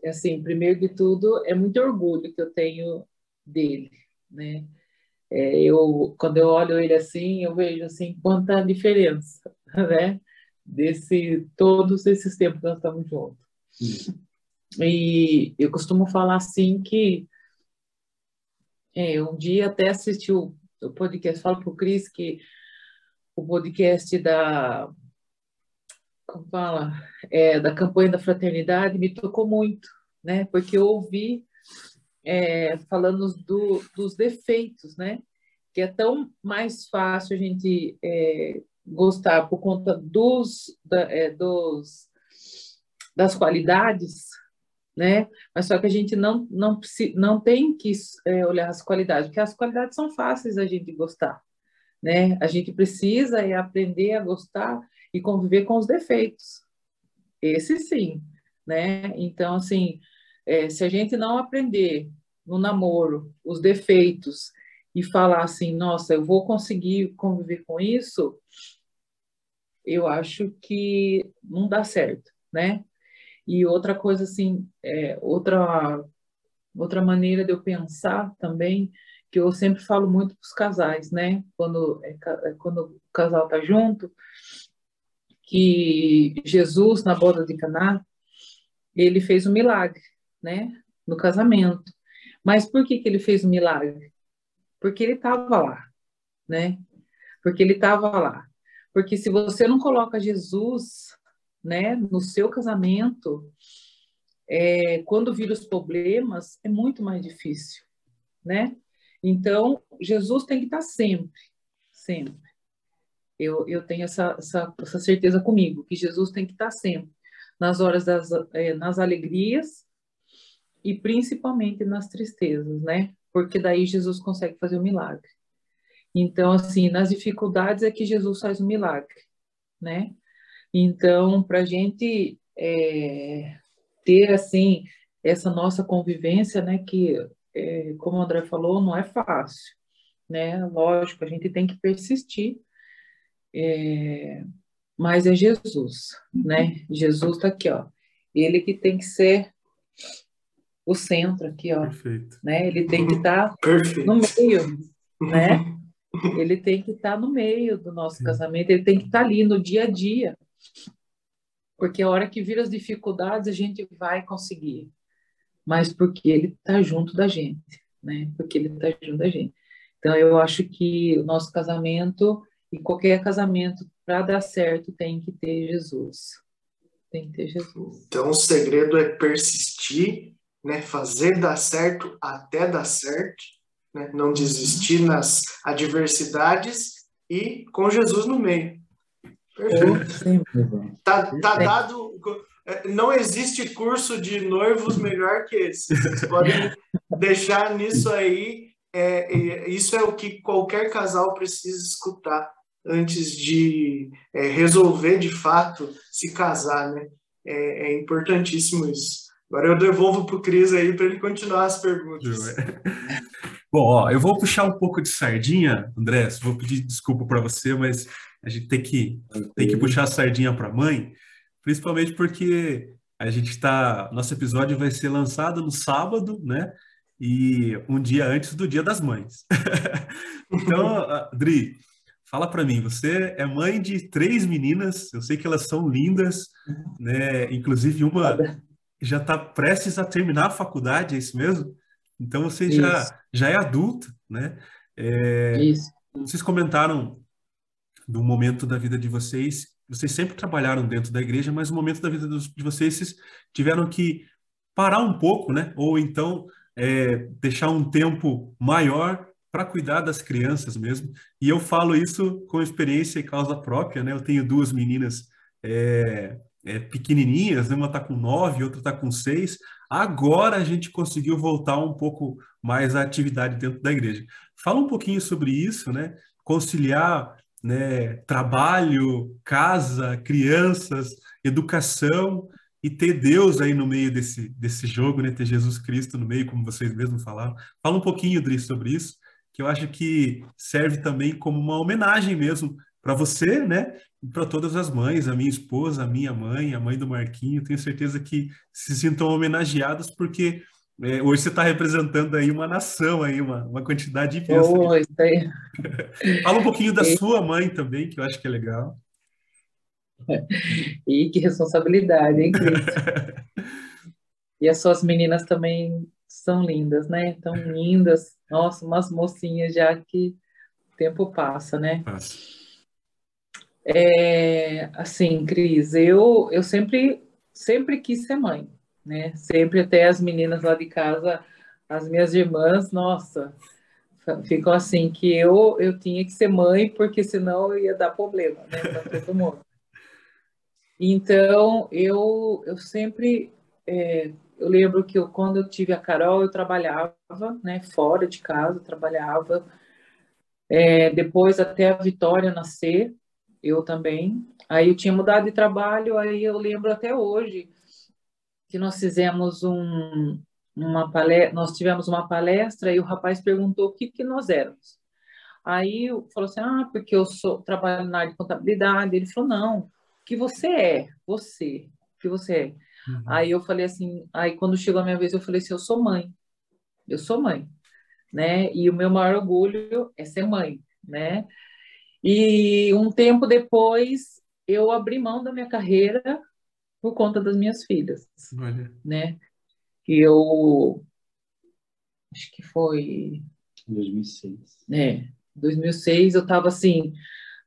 assim, primeiro de tudo, é muito orgulho que eu tenho dele, né? É, eu, quando eu olho ele assim, eu vejo assim quanta diferença, [laughs] né? Desse todos esses tempos que nós estamos juntos. E eu costumo falar assim que é, um dia até assisti o, o podcast, falo para o Cris que o podcast da como fala, é, da campanha da fraternidade me tocou muito, né? Porque eu ouvi é, falando do, dos defeitos, né? Que é tão mais fácil a gente é, gostar por conta dos, da, é, dos das qualidades, né? Mas só que a gente não não não tem que é, olhar as qualidades, porque as qualidades são fáceis a gente gostar, né? A gente precisa é aprender a gostar e conviver com os defeitos. Esse sim, né? Então assim, é, se a gente não aprender no namoro os defeitos e falar assim, nossa, eu vou conseguir conviver com isso, eu acho que não dá certo, né? E outra coisa, assim, é, outra, outra maneira de eu pensar também, que eu sempre falo muito para os casais, né? Quando, é, é, quando casal tá junto, que Jesus na boda de Caná, ele fez um milagre, né, no casamento. Mas por que que ele fez um milagre? Porque ele estava lá, né? Porque ele estava lá. Porque se você não coloca Jesus, né, no seu casamento, é, quando vir os problemas, é muito mais difícil, né? Então, Jesus tem que estar sempre, sempre. Eu, eu tenho essa, essa, essa certeza comigo, que Jesus tem que estar sempre, nas horas das é, nas alegrias e principalmente nas tristezas, né? Porque daí Jesus consegue fazer o um milagre. Então, assim, nas dificuldades é que Jesus faz o um milagre, né? Então, para a gente é, ter, assim, essa nossa convivência, né, que, é, como o André falou, não é fácil, né? Lógico, a gente tem que persistir, é, mas é Jesus, né? Jesus está aqui, ó. Ele que tem que ser o centro aqui, ó. Perfeito. Né? Ele tem que estar tá [laughs] no meio, né? [laughs] Ele tem que estar tá no meio do nosso Sim. casamento, ele tem que estar tá ali no dia a dia. Porque a hora que vir as dificuldades, a gente vai conseguir. Mas porque ele está junto da gente, né? Porque ele está junto da gente. Então, eu acho que o nosso casamento, e qualquer casamento, para dar certo, tem que ter Jesus. Tem que ter Jesus. Então, o segredo é persistir, né? fazer dar certo até dar certo, né? não desistir nas adversidades e com Jesus no meio. Perfeito. Tá, tá dado. É, não existe curso de noivos melhor que esse. Vocês podem deixar nisso aí. É, é, isso é o que qualquer casal precisa escutar antes de é, resolver de fato se casar, né? É, é importantíssimo isso. Agora eu devolvo para o Cris aí para ele continuar as perguntas. [laughs] Bom, ó, eu vou puxar um pouco de sardinha, André. Vou pedir desculpa para você, mas a gente tem que, tem que puxar a sardinha para a mãe, principalmente porque a gente está. Nosso episódio vai ser lançado no sábado, né? E um dia antes do Dia das Mães. [laughs] então, [laughs] Adri, fala para mim, você é mãe de três meninas, eu sei que elas são lindas, né? Inclusive uma já está prestes a terminar a faculdade, é isso mesmo? Então você já, já é adulta, né? É, isso. Vocês comentaram do momento da vida de vocês. Vocês sempre trabalharam dentro da igreja, mas no momento da vida de vocês, vocês tiveram que parar um pouco, né? Ou então é, deixar um tempo maior para cuidar das crianças mesmo. E eu falo isso com experiência e causa própria, né? Eu tenho duas meninas é, é, pequenininhas, né? uma está com nove, outra está com seis. Agora a gente conseguiu voltar um pouco mais à atividade dentro da igreja. Fala um pouquinho sobre isso, né? Conciliar né, trabalho, casa, crianças, educação e ter Deus aí no meio desse, desse jogo, né, ter Jesus Cristo no meio, como vocês mesmos falaram. Fala um pouquinho, Dri, sobre isso, que eu acho que serve também como uma homenagem mesmo para você, né, e para todas as mães, a minha esposa, a minha mãe, a mãe do Marquinho. Tenho certeza que se sintam homenageados porque é, hoje você está representando aí uma nação, aí, uma, uma quantidade imensa. Oh, aí. [laughs] Fala um pouquinho da e... sua mãe também, que eu acho que é legal. [laughs] E que responsabilidade, hein, Cris? [laughs] e as suas meninas também são lindas, né? Tão lindas. Nossa, umas mocinhas já que o tempo passa, né? Passa. É, assim, Cris, eu, eu sempre, sempre quis ser mãe né? Sempre até as meninas lá de casa, as minhas irmãs, nossa, ficam assim que eu eu tinha que ser mãe porque senão ia dar problema, né, para todo mundo. [laughs] Então eu eu sempre é, eu lembro que eu, quando eu tive a Carol eu trabalhava, né, fora de casa, trabalhava. É, depois até a Vitória nascer, eu também. Aí eu tinha mudado de trabalho, aí eu lembro até hoje que nós fizemos um, uma palestra, nós tivemos uma palestra e o rapaz perguntou o que, que nós éramos. Aí falou assim, ah, porque eu sou trabalho na área de contabilidade. Ele falou, não, o que você é, você, o que você é. Uhum. Aí eu falei assim, aí quando chegou a minha vez, eu falei assim, eu sou mãe, eu sou mãe, né? E o meu maior orgulho é ser mãe, né? E um tempo depois, eu abri mão da minha carreira por conta das minhas filhas, Olha. né? E eu acho que foi Em 2006. É, 2006 eu estava assim,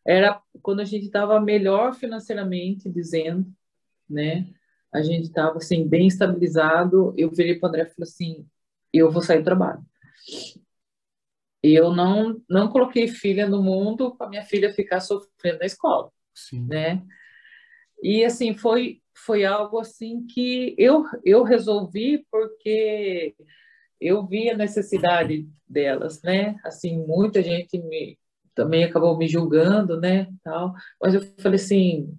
era quando a gente estava melhor financeiramente, dizendo, né? A gente estava assim bem estabilizado. Eu virei para o André e falei assim, eu vou sair do trabalho. Eu não não coloquei filha no mundo para minha filha ficar sofrendo na escola, Sim. né? E assim foi foi algo assim que eu eu resolvi porque eu vi a necessidade delas, né? Assim, muita gente me também acabou me julgando, né, tal. Mas eu falei assim,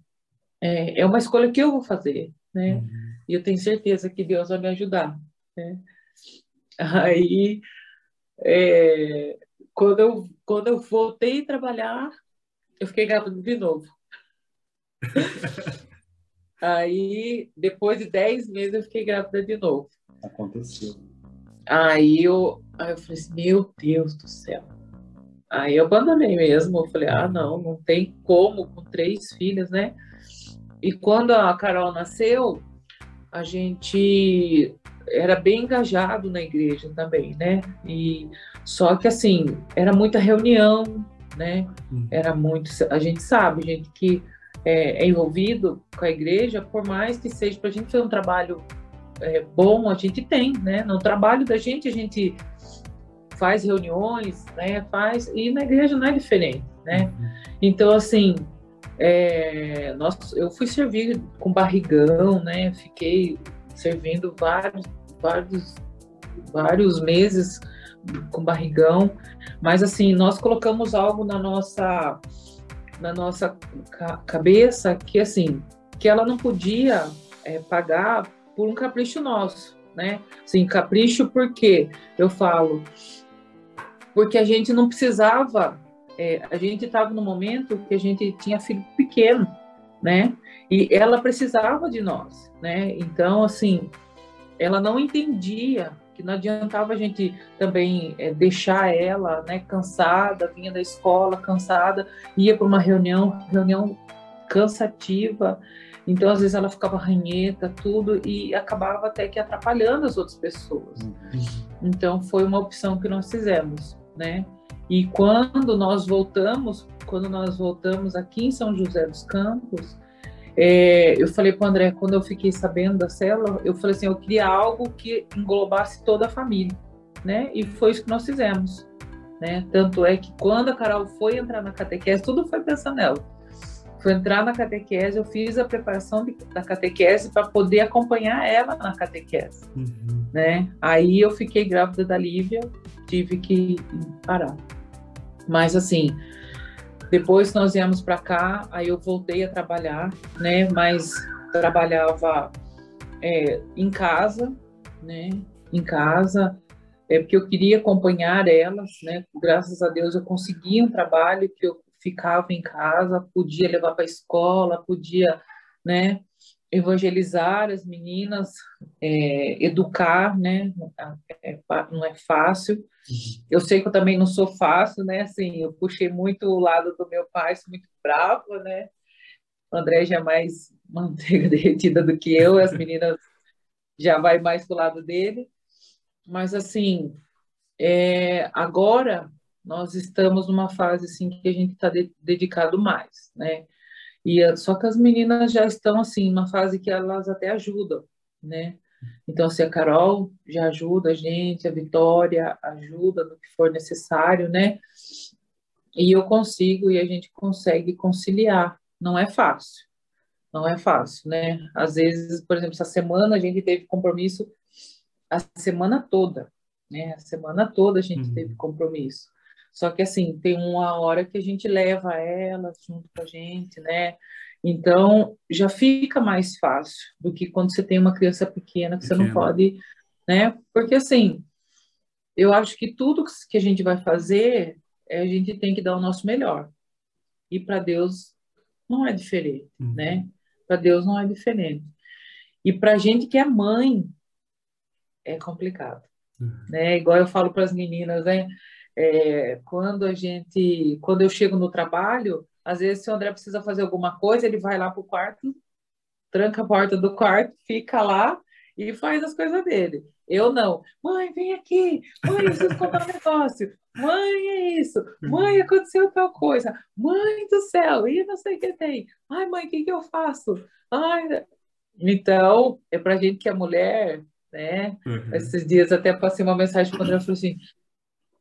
é, é uma escolha que eu vou fazer, né? Uhum. E eu tenho certeza que Deus vai me ajudar, né? Aí, é, quando eu quando eu voltei a trabalhar, eu fiquei grávida de novo. [laughs] Aí, depois de 10 meses, eu fiquei grávida de novo. Aconteceu. Aí eu, aí eu falei assim, meu Deus do céu. Aí eu abandonei mesmo. Eu falei, ah, não, não tem como com três filhas, né? E quando a Carol nasceu, a gente era bem engajado na igreja também, né? E só que assim, era muita reunião, né? Uhum. Era muito, a gente sabe, gente que é, é envolvido com a igreja, por mais que seja para a gente fazer um trabalho é, bom, a gente tem, né? No trabalho da gente, a gente faz reuniões, né? Faz e na igreja não é diferente, né? Então assim, é, nós, eu fui servir com barrigão, né? Fiquei servindo vários, vários, vários meses com barrigão, mas assim nós colocamos algo na nossa na nossa ca cabeça que assim que ela não podia é, pagar por um capricho nosso, né? Sim, capricho porque eu falo porque a gente não precisava, é, a gente estava no momento que a gente tinha filho pequeno, né? E ela precisava de nós, né? Então assim, ela não entendia que não adiantava a gente também é, deixar ela, né, cansada, vinha da escola cansada, ia para uma reunião, reunião cansativa, então às vezes ela ficava ranheta, tudo, e acabava até que atrapalhando as outras pessoas. Então foi uma opção que nós fizemos, né? E quando nós voltamos, quando nós voltamos aqui em São José dos Campos, é, eu falei para o André, quando eu fiquei sabendo da célula, eu falei assim, eu queria algo que englobasse toda a família, né? E foi isso que nós fizemos, né? Tanto é que quando a Carol foi entrar na catequese, tudo foi pensando nela. Foi entrar na catequese, eu fiz a preparação de, da catequese para poder acompanhar ela na catequese, Uhum. né? Aí eu fiquei grávida da Lívia, tive que parar. Mas assim, depois nós viemos para cá, aí eu voltei a trabalhar, né? Mas trabalhava é, em casa, né? Em casa, é porque eu queria acompanhar elas, né? Graças a Deus eu consegui um trabalho que eu ficava em casa, podia levar para a escola, podia, né? Evangelizar as meninas, é, educar, né? É, não é fácil. Eu sei que eu também não sou fácil, né? Assim, eu puxei muito o lado do meu pai, sou muito brava, né? O André já é mais [laughs] manteiga derretida do que eu, as meninas já vai mais pro lado dele. Mas assim, é, agora nós estamos numa fase assim que a gente está de, dedicado mais, né? E só que as meninas já estão assim, numa fase que elas até ajudam, né? Então, assim, a Carol já ajuda a gente, a Vitória ajuda no que for necessário, né? E eu consigo e a gente consegue conciliar. Não é fácil, não é fácil, né? Às vezes, por exemplo, essa semana a gente teve compromisso a semana toda, né? A semana toda a gente Uhum. teve compromisso. Só que, assim, tem uma hora que a gente leva elas junto com a gente, né? Então, já fica mais fácil do que quando você tem uma criança pequena que você não Pequena. pode, né? Porque, assim, eu acho que tudo que a gente vai fazer, é, a gente tem que dar o nosso melhor. E para Deus não é diferente, Uhum. né? Para Deus não é diferente. E para a gente que é mãe, é complicado, Uhum. né? Igual eu falo para as meninas, né? É, quando a gente, quando eu chego no trabalho, às vezes se o André precisa fazer alguma coisa, ele vai lá para o quarto, tranca a porta do quarto, fica lá e faz as coisas dele. Eu não. Mãe, vem aqui. Mãe, eu preciso contar um negócio. Mãe, é isso. Mãe, aconteceu tal coisa. Mãe do céu, e não sei o que tem. Ai, mãe, o que, que eu faço? Ai. Então, é para gente que é mulher, né? Uhum. Esses dias até passei uma mensagem para o André, falou assim,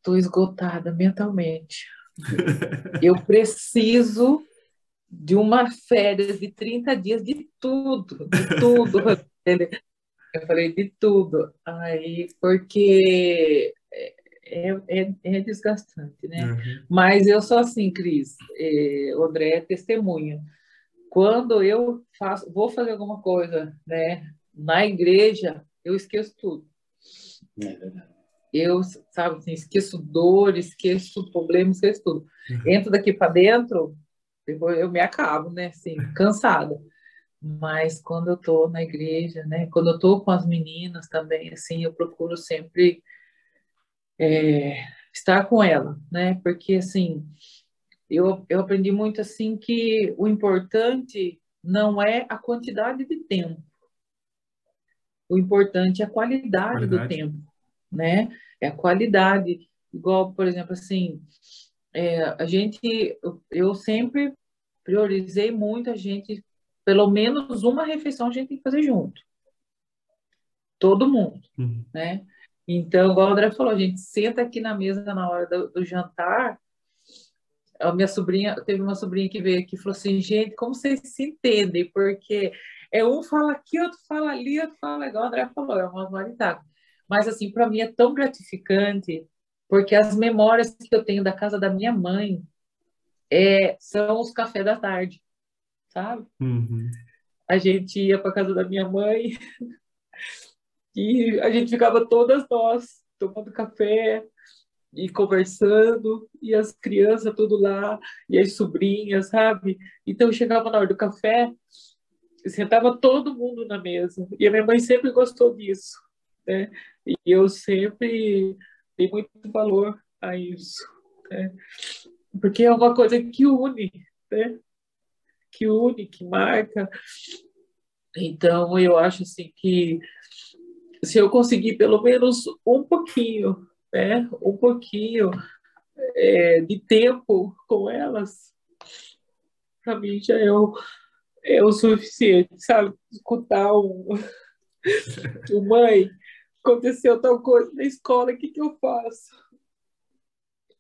estou esgotada mentalmente. Eu preciso de uma férias de 30 dias de tudo, de tudo. [laughs] Eu falei de tudo. Aí, porque é, é, é desgastante, né? Uhum. Mas eu sou assim, Cris, é, o André é testemunha. Quando eu faço, vou fazer alguma coisa, né, na igreja, eu esqueço tudo. É eu, sabe, assim, esqueço dor, esqueço problemas, esqueço tudo. Uhum. Entro daqui para dentro, eu me acabo, né, assim, cansada. Mas quando eu estou na igreja, né, quando eu estou com as meninas também, assim, eu procuro sempre é, estar com ela, né, porque, assim, eu, eu aprendi muito, assim, que o importante não é a quantidade de tempo, o importante é a qualidade, qualidade. do tempo, né, é a qualidade, igual, por exemplo, assim, é, a gente, eu, sempre priorizei muito a gente pelo menos uma refeição a gente tem que fazer junto. Todo mundo, uhum. né? Então, igual o André falou, a gente senta aqui na mesa na hora do, do jantar. A minha sobrinha, teve uma sobrinha que veio aqui e falou assim, gente, como vocês se entendem? Porque é um fala aqui, outro fala ali, outro fala igual o André falou, é uma variedade. Mas, assim, para mim é tão gratificante, porque as memórias que eu tenho da casa da minha mãe é, são os cafés da tarde sabe? Uhum. A gente ia para casa da minha mãe [laughs] e a gente ficava todas nós tomando café e conversando, e as crianças tudo lá, e as sobrinhas, sabe? Então chegava na hora do café, sentava todo mundo na mesa, e a minha mãe sempre gostou disso, né? E eu sempre dei muito valor a isso, né? Porque é uma coisa que une, né? que une, que marca. Então, eu acho assim que se eu conseguir pelo menos um pouquinho, né, um pouquinho é, de tempo com elas, para mim já é o, é o suficiente, sabe? Escutar um, [laughs] um mãe, aconteceu tal coisa na escola, o que, que eu faço?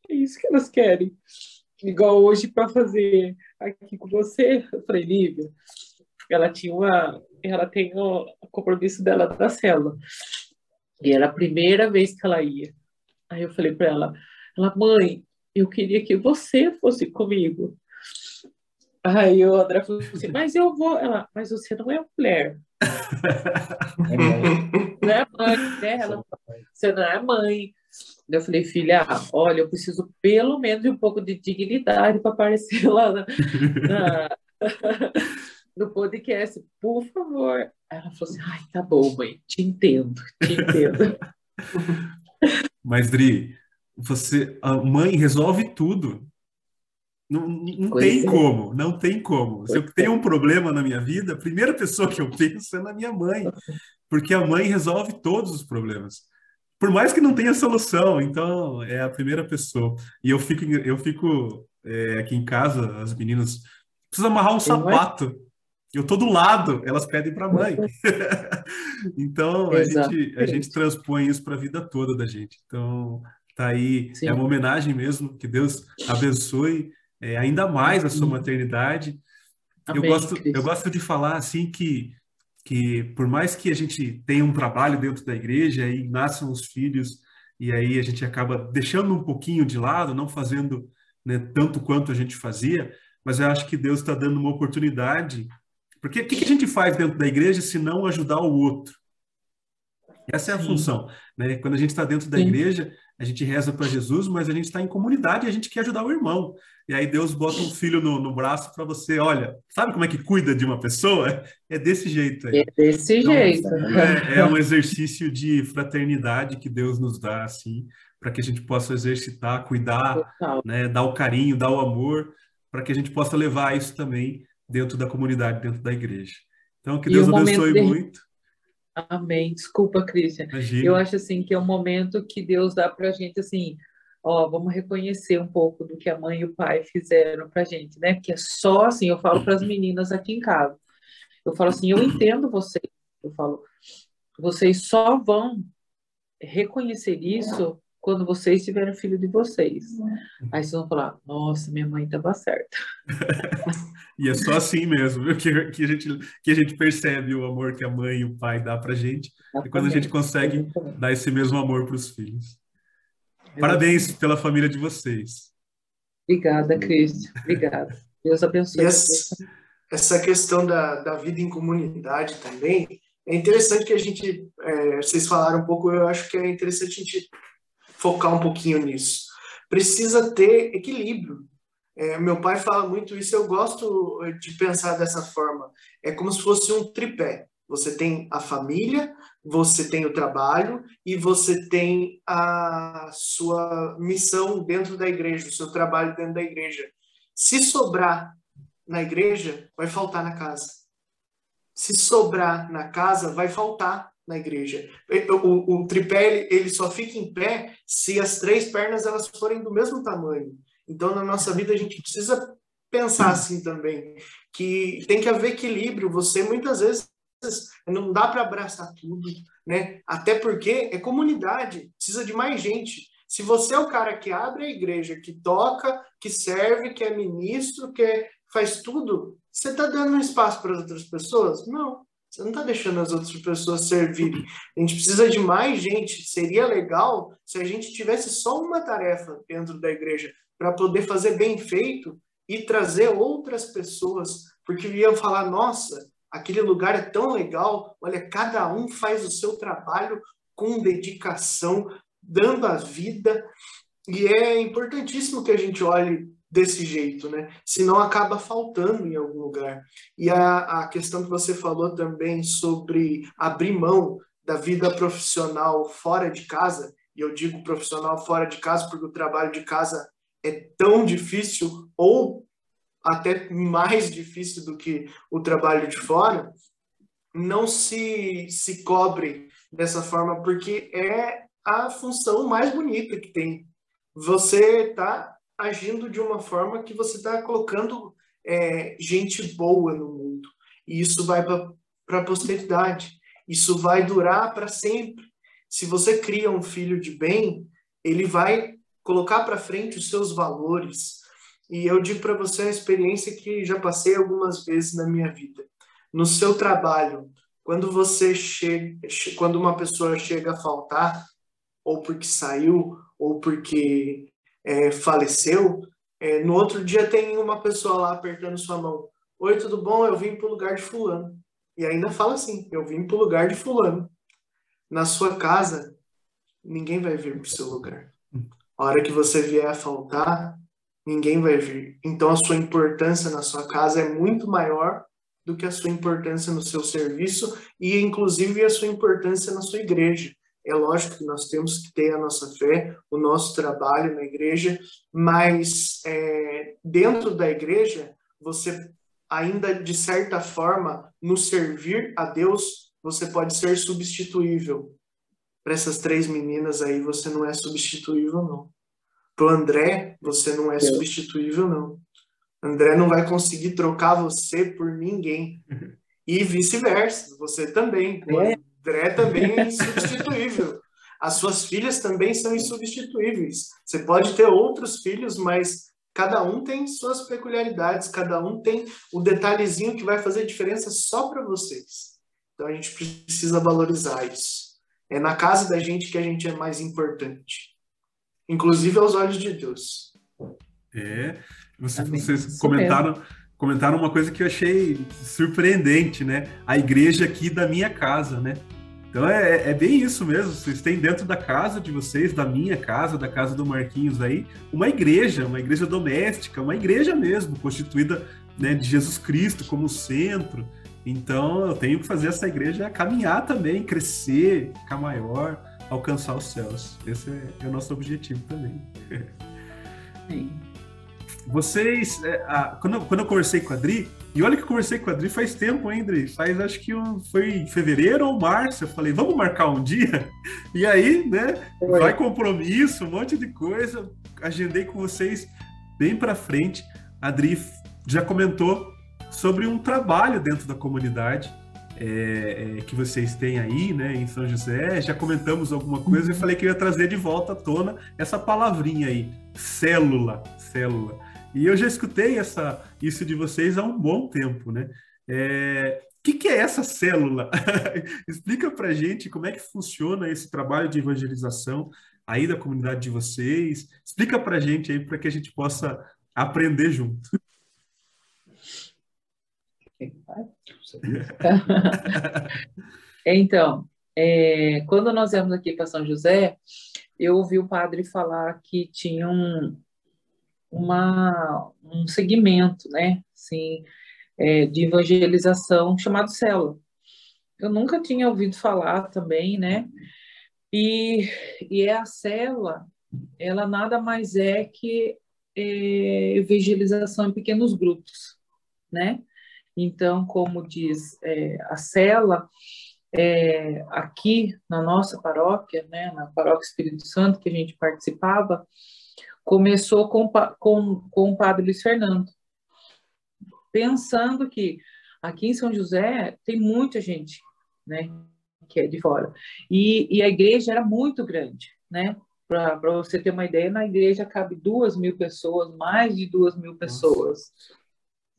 É isso que elas querem igual hoje para fazer aqui com você, eu falei, Lívia, ela tinha uma, ela tem o compromisso dela da célula. E era a primeira vez que ela ia. Aí eu falei para ela, ela, mãe, eu queria que você fosse comigo. Aí o André falou assim, mas eu vou. Ela, mas você não é mulher. [laughs] não é mãe, né? Ela, você não é mãe. Eu falei, filha, olha, eu preciso pelo menos de um pouco de dignidade para aparecer lá na, [laughs] na, no podcast, por favor. Ela falou assim, ai, tá bom, mãe, te entendo, te entendo. [laughs] Mas, Dri, você, a mãe resolve tudo. Não, não tem é. como, não tem como. Pois Se eu tenho é. um problema na minha vida, a primeira pessoa que eu penso é na minha mãe, [laughs] porque a mãe resolve todos os problemas por mais que não tenha solução, então é a primeira pessoa. E eu fico, eu fico é, aqui em casa, as meninas precisam amarrar um sapato. Eu tô do lado, elas pedem para a mãe. [laughs] então a gente, a gente transpõe isso para a vida toda da gente. Então tá aí, Sim. é uma homenagem mesmo, que Deus abençoe é, ainda mais a sua maternidade. Amém, eu gosto, eu gosto de falar assim que que por mais que a gente tenha um trabalho dentro da igreja e nasçam os filhos e aí a gente acaba deixando um pouquinho de lado, não fazendo né, tanto quanto a gente fazia, mas eu acho que Deus está dando uma oportunidade. Porque o que, que, a gente faz dentro da igreja se não ajudar o outro? Essa é a Sim. função. Né? Quando a gente está dentro da Sim. igreja, a gente reza para Jesus, mas a gente está em comunidade e a gente quer ajudar o irmão. E aí Deus bota um filho no, no braço para você, olha, sabe como é que cuida de uma pessoa? [laughs] É desse jeito. Aí. É desse então, jeito. É, é, um exercício de fraternidade que Deus nos dá, assim, para que a gente possa exercitar, cuidar, né, dar o carinho, dar o amor, para que a gente possa levar isso também dentro da comunidade, dentro da igreja. Então, que Deus abençoe de... muito. Amém. Desculpa, Cristian. Eu acho assim que é um momento que Deus dá para a gente assim, ó, vamos reconhecer um pouco do que a mãe e o pai fizeram para a gente, né? Que é só assim, eu falo para as meninas aqui em casa. Eu falo assim, eu entendo vocês. Eu falo, vocês só vão reconhecer isso quando vocês tiverem filho de vocês. Aí vocês vão falar, nossa, minha mãe estava certa. [laughs] e é só assim mesmo, viu? Que, que, a gente, que a gente percebe o amor que a mãe e o pai dá pra gente. E quando a gente consegue dar esse mesmo amor para os filhos. Parabéns pela família de vocês. Obrigada, Cristian. Obrigada. Deus abençoe. Essa, essa, questão da, da vida em comunidade também, é interessante que a gente, é, vocês falaram um pouco, eu acho que é interessante a gente focar um pouquinho nisso. Precisa ter equilíbrio. É, meu pai fala muito isso, eu gosto de pensar dessa forma. É como se fosse um tripé. Você tem a família, você tem o trabalho e você tem a sua missão dentro da igreja, o seu trabalho dentro da igreja. Se sobrar na igreja, vai faltar na casa. Se sobrar na casa, vai faltar na igreja. O, o tripé ele só fica em pé se as três pernas elas forem do mesmo tamanho. Então na nossa vida a gente precisa pensar assim também que tem que haver equilíbrio. Você muitas vezes não dá para abraçar tudo, né? Até porque é comunidade, precisa de mais gente. Se você é o cara que abre a igreja, que toca, que serve, que é ministro, que é, faz tudo, você está dando um espaço para outras pessoas? Não. Você não está deixando as outras pessoas servirem. A gente precisa de mais gente. Seria legal se a gente tivesse só uma tarefa dentro da igreja para poder fazer bem feito e trazer outras pessoas, porque iam falar: nossa, aquele lugar é tão legal. Olha, cada um faz o seu trabalho com dedicação, dando a vida. E é importantíssimo que a gente olhe desse jeito, né? Senão acaba faltando em algum lugar. E a, a questão que você falou também sobre abrir mão da vida profissional fora de casa, e eu digo profissional fora de casa porque o trabalho de casa é tão difícil ou até mais difícil do que o trabalho de fora, não se, se cobre dessa forma, porque é a função mais bonita que tem. Você está agindo de uma forma que você está colocando é, gente boa no mundo. E isso vai para a posteridade. Isso vai durar para sempre. Se você cria um filho de bem, ele vai colocar para frente os seus valores. E eu digo para você a experiência que já passei algumas vezes na minha vida. No seu trabalho, quando você chega, quando uma pessoa chega a faltar, ou porque saiu, ou porque é, faleceu, é, no outro dia tem uma pessoa lá apertando sua mão. Oi, tudo bom? Eu vim para o lugar de fulano. E ainda fala assim, eu vim para o lugar de fulano. Na sua casa, ninguém vai vir para o seu lugar. A hora que você vier a faltar, ninguém vai vir. Então a sua importância na sua casa é muito maior do que a sua importância no seu serviço e inclusive a sua importância na sua igreja. É lógico que nós temos que ter a nossa fé, o nosso trabalho na igreja, mas é, dentro da igreja, você ainda de certa forma, no servir a Deus, você pode ser substituível. Para essas três meninas aí, você não é substituível, não. Para o André, você não é substituível, não. André não vai conseguir trocar você por ninguém. E vice-versa, você também. É. André também é insubstituível. As suas filhas também são insubstituíveis. Você pode ter outros filhos, mas cada um tem suas peculiaridades, cada um tem o detalhezinho que vai fazer diferença só para vocês. Então a gente precisa valorizar isso. É na casa da gente que a gente é mais importante, inclusive aos olhos de Deus. É, vocês, vocês comentaram, comentaram uma coisa que eu achei surpreendente, né? A igreja aqui da minha casa, né? Então é, é, bem isso mesmo. Vocês têm dentro da casa de vocês, da minha casa, da casa do Marquinhos aí, uma igreja, uma igreja doméstica, uma igreja mesmo, constituída né, de Jesus Cristo como centro. Então eu tenho que fazer essa igreja caminhar também, crescer, ficar maior. Alcançar os céus. Esse é, é o nosso objetivo também. Sim. Vocês, é, a, quando, quando eu conversei com a Adri, e olha que eu conversei com a Adri faz tempo, hein, Adri? Faz acho que um, foi em fevereiro ou março. Eu falei, vamos marcar um dia? E aí, né, foi. vai compromisso, um monte de coisa. Agendei com vocês bem para frente. A Adri já comentou sobre um trabalho dentro da comunidade é, é, que vocês têm aí, né, em São José. Já comentamos alguma coisa uhum. e falei que eu ia trazer de volta à tona essa palavrinha aí, célula, célula. E eu já escutei essa, isso de vocês há um bom tempo, né? É, o que, que, é essa célula? [laughs] Explica para gente como é que funciona esse trabalho de evangelização aí da comunidade de vocês. Explica para gente aí para que a gente possa aprender junto. [laughs] então, é, quando nós viemos aqui para São José, eu ouvi o padre falar que tinha um, uma, um segmento, né, assim, é, de evangelização chamado célula. Eu nunca tinha ouvido falar também, né, e, e é a célula, ela nada mais é que é, evangelização em pequenos grupos, né? Então, como diz é, a cela, é, aqui na nossa paróquia, né, na paróquia Espírito Santo, que a gente participava, começou com, com, com o padre Luiz Fernando, pensando que aqui em São José tem muita gente, né, que é de fora, e, e a igreja era muito grande, né, para você ter uma ideia, na igreja cabe duas mil pessoas, mais de duas mil pessoas. Nossa.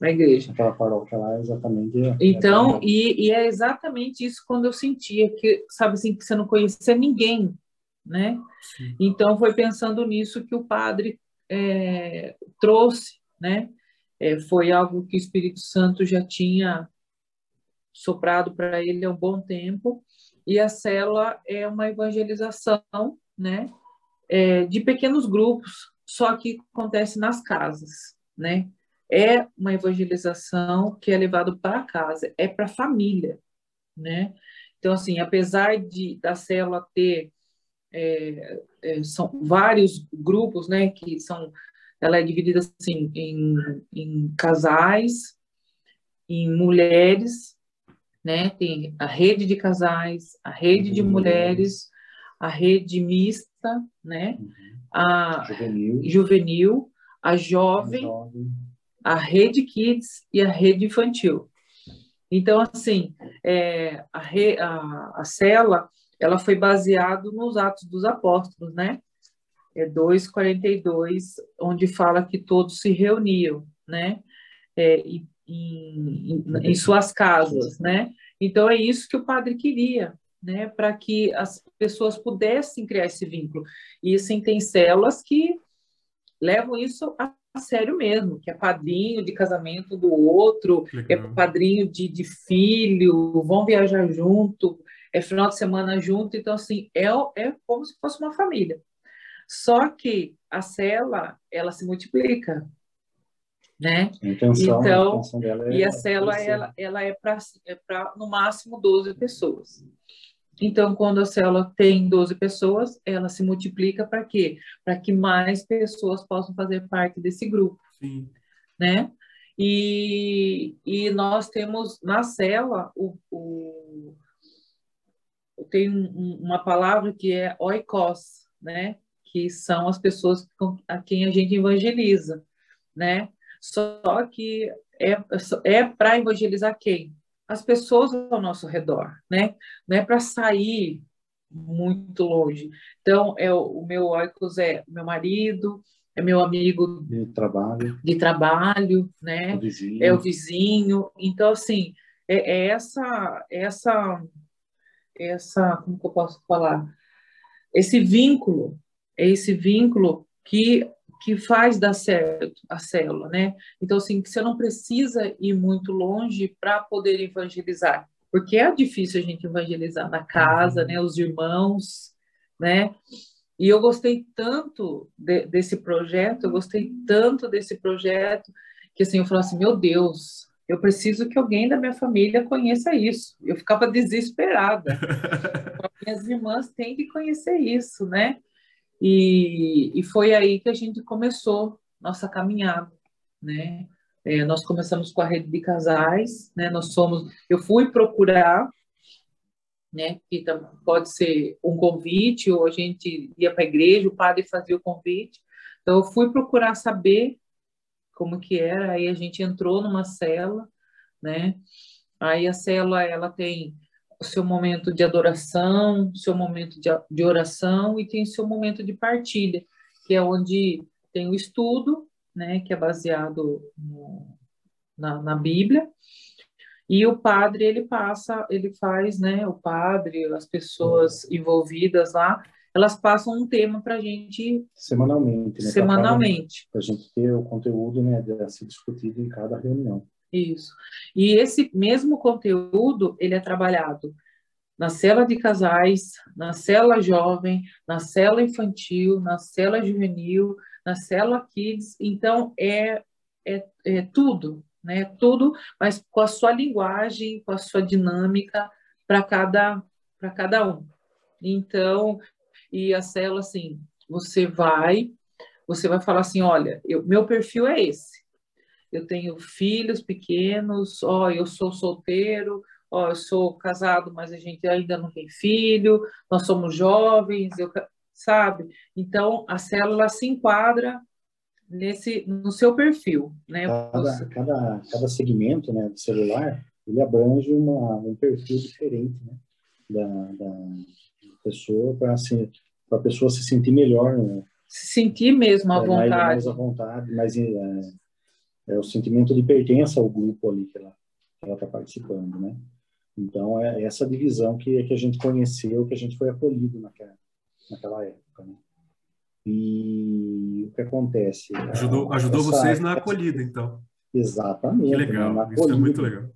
Na igreja. Aquela paróquia lá é exatamente. Então, é e, e, é exatamente isso quando eu sentia que, sabe assim, que você não conhecia ninguém né? Sim. Então foi pensando nisso que o padre é, trouxe, né? É, foi algo que o Espírito Santo já tinha soprado para ele há um bom tempo e a célula é uma evangelização, né? É, de pequenos grupos, só que acontece nas casas, né? É uma evangelização que é levado para casa, é para a família, né? Então, assim, apesar de da célula ter é, é, são vários grupos, né, que são, ela é dividida assim em, em casais, em mulheres, né, tem a rede de casais, a rede de mulheres, a rede mista, né, a juvenil, juvenil a jovem, a rede kids e a rede infantil. Então, assim, é, a, re, a, a cela ela foi baseado nos Atos dos Apóstolos, né? É 2:42, onde fala que todos se reuniam, né? É, em, em, em suas casas, né? Então é isso que o padre queria, né? Para que as pessoas pudessem criar esse vínculo. E assim tem células que levam isso a sério mesmo, que é padrinho de casamento do outro, é Legal. é padrinho de, de filho, vão viajar junto, é final de semana junto, então assim, é, é como se fosse uma família. Só que a célula, ela se multiplica, né? A intenção, então, a intenção dela é e a célula, ela, ela é para é no máximo 12 pessoas. Então, quando a célula tem 12 pessoas, ela se multiplica para quê? Para que mais pessoas possam fazer parte desse grupo. Sim. Né? E, e nós temos na célula o, o tem um, uma palavra que é oikos, né? Que são as pessoas a quem a gente evangeliza, né? Só que é, é para evangelizar quem? As pessoas ao nosso redor, né? Não é para sair muito longe. Então, é o, o meu oikos é meu marido, é meu amigo de trabalho, de trabalho, né? O vizinho. É o vizinho. Então, assim, é, é essa essa essa, como que eu posso falar? Esse vínculo, é esse vínculo que que faz dar certo a célula, né? Então, assim, você não precisa ir muito longe para poder evangelizar, porque é difícil a gente evangelizar na casa, né? Os irmãos, né? E eu gostei tanto de, desse projeto, eu gostei tanto desse projeto, que assim, eu falei assim, meu Deus, eu preciso que alguém da minha família conheça isso. Eu ficava desesperada. E [laughs] as irmãs têm que conhecer isso, né? E, e foi aí que a gente começou nossa caminhada, né? É, nós começamos com a rede de casais, né? Nós somos, eu fui procurar, né? Que pode ser um convite ou a gente ia para a igreja, o padre fazia o convite. Então eu fui procurar saber como que era. Aí a gente entrou numa cela, né? Aí a cela ela tem o seu momento de adoração, o seu momento de, de oração e tem o seu momento de partilha, que é onde tem o estudo, né, que é baseado no, na, na Bíblia, e o padre ele passa, ele faz, né, o padre, as pessoas envolvidas lá, elas passam um tema para a gente semanalmente, né, semanalmente, para a gente ter o conteúdo, né, a ser discutido em cada reunião. Isso. E esse mesmo conteúdo, ele é trabalhado na cela de casais, na cela jovem, na cela infantil, na cela juvenil, na cela kids. Então, é, é, é tudo, né? Tudo, mas com a sua linguagem, com a sua dinâmica para cada, para cada um. Então, e a cela, assim, você vai, você vai falar assim, olha, eu, meu perfil é esse eu tenho filhos pequenos, ó, eu sou solteiro, ó, eu sou casado, mas a gente ainda não tem filho, nós somos jovens, eu, sabe? Então, a célula se enquadra nesse no seu perfil, né? Cada, cada, cada segmento, né, do celular, ele abrange uma, um perfil diferente, né, da, da pessoa para assim, a pessoa se sentir melhor, né? Se sentir mesmo à é, vontade. Mais, mais à vontade, mais é, é o sentimento de pertença ao grupo ali que ela está participando, né? Então é essa divisão que que a gente conheceu, que a gente foi acolhido naquela naquela época, né? E o que acontece? Ajudou, ajudou essa, vocês na acolhida, então. Exatamente. Que legal, né? isso é muito legal.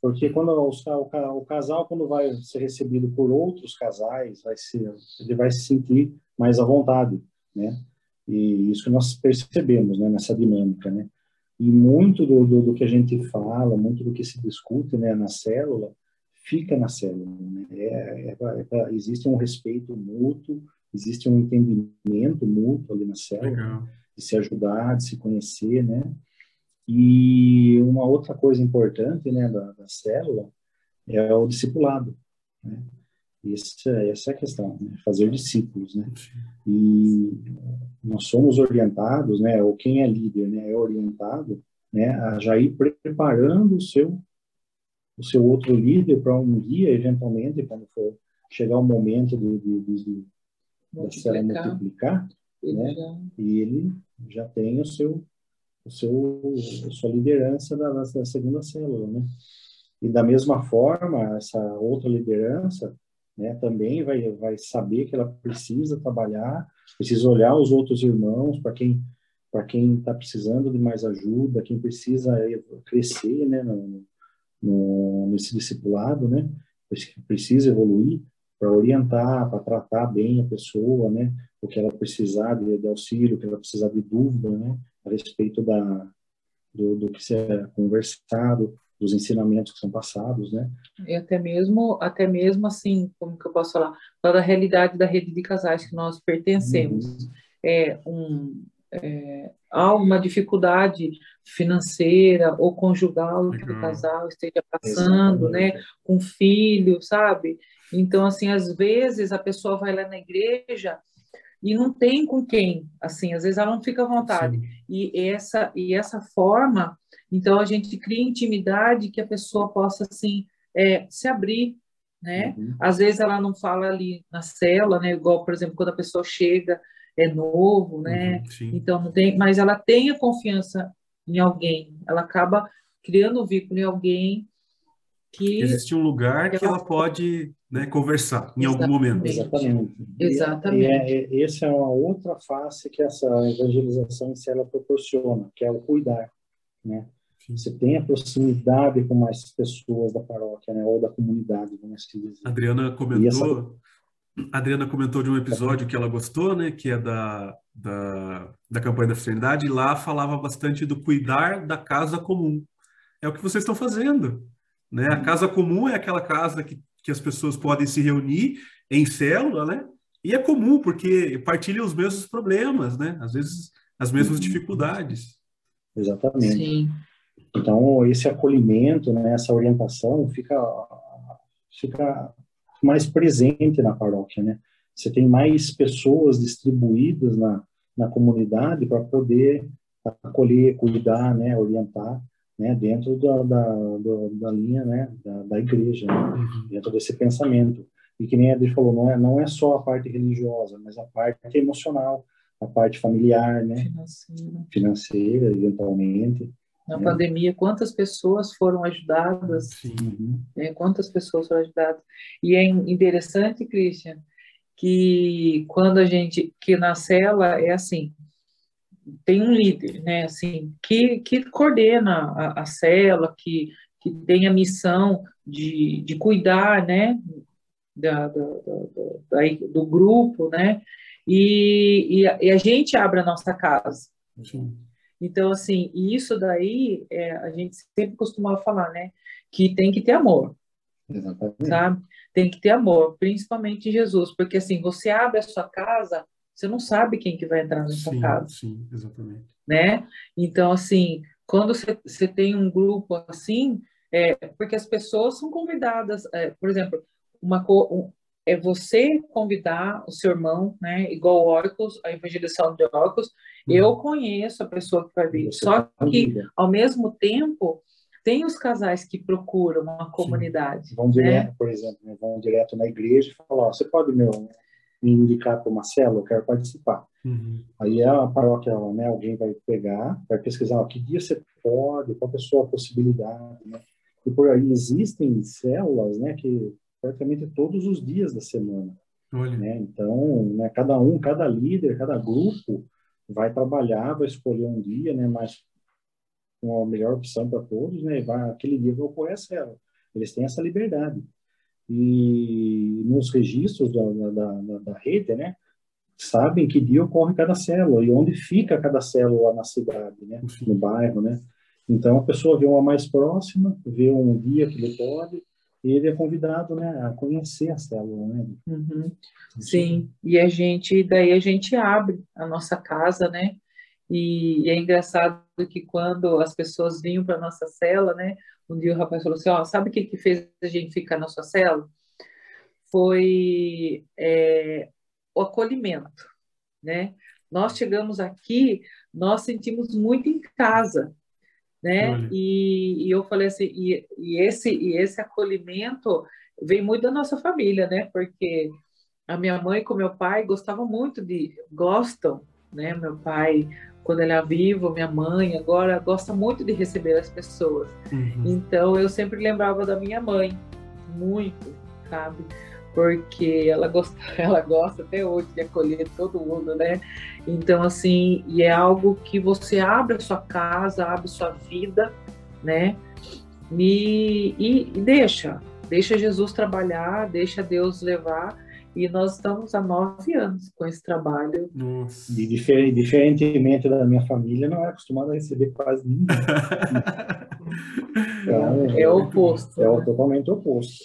Porque quando o, o, o, casal, quando vai ser recebido por outros casais, vai ser, ele vai se sentir mais à vontade, né? E isso que nós percebemos, né, nessa dinâmica, né? E muito do, do, do, que a gente fala, muito do que se discute né, na célula, fica na célula. Né? É, é, é, existe um respeito mútuo, existe um entendimento mútuo ali na célula, Legal. de se ajudar, de se conhecer, né? E uma outra coisa importante né, da, da célula é o discipulado. Né? Essa, essa é a questão, né? fazer discípulos, né? E nós somos orientados, né? Ou quem é líder, né? É orientado, né? A já ir preparando o seu o seu outro líder para um guia, eventualmente, quando for chegar o momento de, de, de, da célula multiplicar, né? Já... E ele já tem o seu o seu a sua liderança da, da segunda célula, né? E da mesma forma, essa outra liderança né, também vai, vai saber que ela precisa trabalhar, precisa olhar os outros irmãos para quem para quem está precisando de mais ajuda, quem precisa crescer, né, no, no, nesse discipulado, né, precisa evoluir para orientar, para tratar bem a pessoa, né, o que ela precisar de, de auxílio, o que ela precisar de dúvida, né, a respeito da do, do que se é conversado, dos ensinamentos que são passados, né? E até mesmo, até mesmo assim, como que eu posso falar, da realidade da rede de casais que nós pertencemos. Uhum. É um, é, há uma dificuldade financeira ou conjugal que o casal esteja passando, né, com filho, sabe? Então, assim, às vezes a pessoa vai lá na igreja e não tem com quem, assim, às vezes ela não fica à vontade. Sim. E essa e essa forma então, a gente cria intimidade que a pessoa possa, assim, é, se abrir, né? Uhum. Às vezes ela não fala ali na cela, né? Igual, por exemplo, quando a pessoa chega, é novo, né? Uhum, então, não tem... Mas ela tem a confiança em alguém. Ela acaba criando um vínculo em alguém que... Existe um lugar que ela, ela pode né, conversar em algum momento. Exatamente. Exatamente. E, é, e essa é uma outra face que essa evangelização em cela proporciona, que é o cuidar, né? Você tem a proximidade com mais pessoas da paróquia, né? Ou da comunidade, vamos assim dizer. Adriana comentou, essa... Adriana comentou de um episódio que ela gostou, né? Que é da, da, da campanha da fraternidade, e lá falava bastante do cuidar da casa comum. É o que vocês estão fazendo, né? A casa comum é aquela casa que que as pessoas podem se reunir em célula, né? E é comum, porque partilham os mesmos problemas, né? Às vezes, as mesmas uhum. dificuldades. Exatamente. Sim. Então, esse acolhimento, né, essa orientação fica, fica mais presente na paróquia, né? Você tem mais pessoas distribuídas na, na comunidade para poder acolher, cuidar, né, orientar, né, dentro da, da, da linha, né, da, da igreja, né, uhum. dentro desse pensamento. E que nem a Adri falou, não é, não é só a parte religiosa, mas a parte emocional, a parte familiar, né, financeira, financeira eventualmente. Na né? pandemia, quantas pessoas foram ajudadas? Sim. Né? Quantas pessoas foram ajudadas? E é interessante, Christian, que quando a gente, que na cela é assim, tem um líder, né, assim, que, que coordena a, a cela, que, que tem a missão de, de cuidar, né, da, da, da, do grupo, né, e, e a, e, a, gente abre a nossa casa. Sim. Então, assim, isso daí, é, a gente sempre costumava falar, né, que tem que ter amor, Exatamente. sabe? Tem que ter amor, principalmente Jesus, porque assim, você abre a sua casa você não sabe quem que vai entrar na sua sim, casa. Sim, exatamente. Né? Então, assim, quando você, tem um grupo assim, é, porque as pessoas são convidadas, é, por exemplo, uma um, é você convidar o seu irmão, né? Igual o Orcus, a evangelização de Orcus, uhum. eu conheço a pessoa que vai vir. Você Só que, ao mesmo tempo, tem os casais que procuram uma comunidade. Sim. Vão né? direto, por exemplo, né? vão direto na igreja e falam, ó, você pode, meu, me indicar para uma célula, eu quero participar. Uhum. Aí a paróquia, né, alguém vai pegar, vai pesquisar, ó, que dia você pode, qual é a sua possibilidade, né? E por aí existem células, né, que praticamente todos os dias da semana. Olha. Né? Então, né, cada um, cada líder, cada grupo vai trabalhar, vai escolher um dia, né, mais uma melhor opção para todos, né, e vai aquele dia vai ocorrer a célula. Eles têm essa liberdade e nos registros da, da, da, da rede, né, sabem que dia ocorre cada célula e onde fica cada célula na cidade, né, no bairro, né. Então a pessoa vê uma mais próxima, vê um dia que ele pode e ele é convidado, né, a conhecer a célula, né. Uhum. Sim, e a gente, daí a gente abre a nossa casa, né, e, e é engraçado que quando as pessoas vinham para nossa cela, né, um dia o rapaz falou assim, ó, sabe o que, que fez a gente ficar na sua cela? Foi é, o acolhimento, né? Nós chegamos aqui, nós sentimos muito em casa, né? E, e, eu falei assim, e, e, esse e esse acolhimento vem muito da nossa família, né? Porque a minha mãe com meu pai gostavam muito de gostam, né? Meu pai quando ele é vivo, minha mãe agora gosta muito de receber as pessoas. Uhum. Então eu sempre lembrava da minha mãe, muito, sabe? Porque ela gosta, [laughs] ela gosta até hoje de acolher todo mundo, né? Então assim, e é algo que você abre a sua casa, abre sua vida, né? E, e, e deixa, deixa Jesus trabalhar, deixa Deus levar e nós estamos há nove anos com esse trabalho. Nossa. E diferente, diferentemente da minha família, não é acostumado a receber quase ninguém. [laughs] então, é, é o oposto. É, né? totalmente oposto.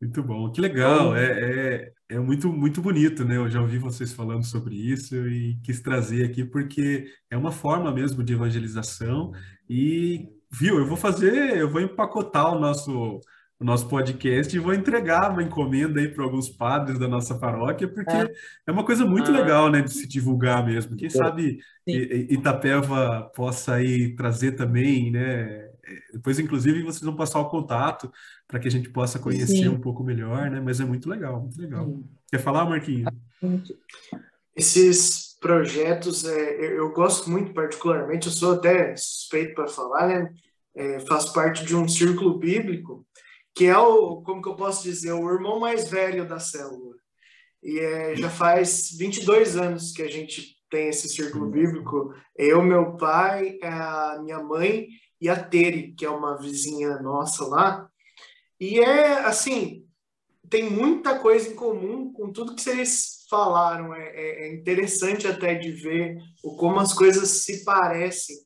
Muito bom, que legal, é, é, é, muito, muito bonito, né? Eu já ouvi vocês falando sobre isso e quis trazer aqui porque é uma forma mesmo de evangelização e, viu, eu vou fazer, eu vou empacotar o nosso o nosso podcast e vou entregar uma encomenda aí para alguns padres da nossa paróquia, porque é, é uma coisa muito ah. legal, né, de se divulgar mesmo. Quem sabe Sim. Itapeva possa aí trazer também, né? Depois, inclusive, vocês vão passar o contato para que a gente possa conhecer Sim. um pouco melhor, né? Mas é muito legal, muito legal. Sim. Quer falar, Marquinhos? Esses projetos, é, eu gosto muito particularmente, eu sou até suspeito para falar, né? É, faço parte de um círculo bíblico que é o, como que eu posso dizer, o irmão mais velho da célula. E é, já faz 22 anos que a gente tem esse círculo bíblico. Eu, meu pai, a minha mãe e a Tere, que é uma vizinha nossa lá. E é assim, tem muita coisa em comum com tudo que vocês falaram. É, é, é interessante até de ver o como as coisas se parecem,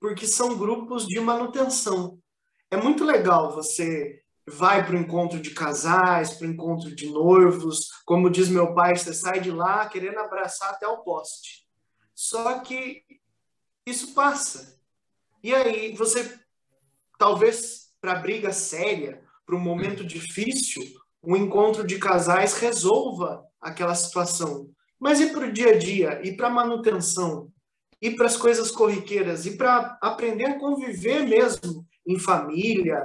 porque são grupos de manutenção. É muito legal você vai para o encontro de casais, para o encontro de noivos. Como diz meu pai, você sai de lá querendo abraçar até o poste. Só que isso passa. E aí você, talvez para briga séria, para um momento difícil, um encontro de casais resolva aquela situação. Mas e para o dia a dia? E para manutenção? E para as coisas corriqueiras? E para aprender a conviver mesmo em família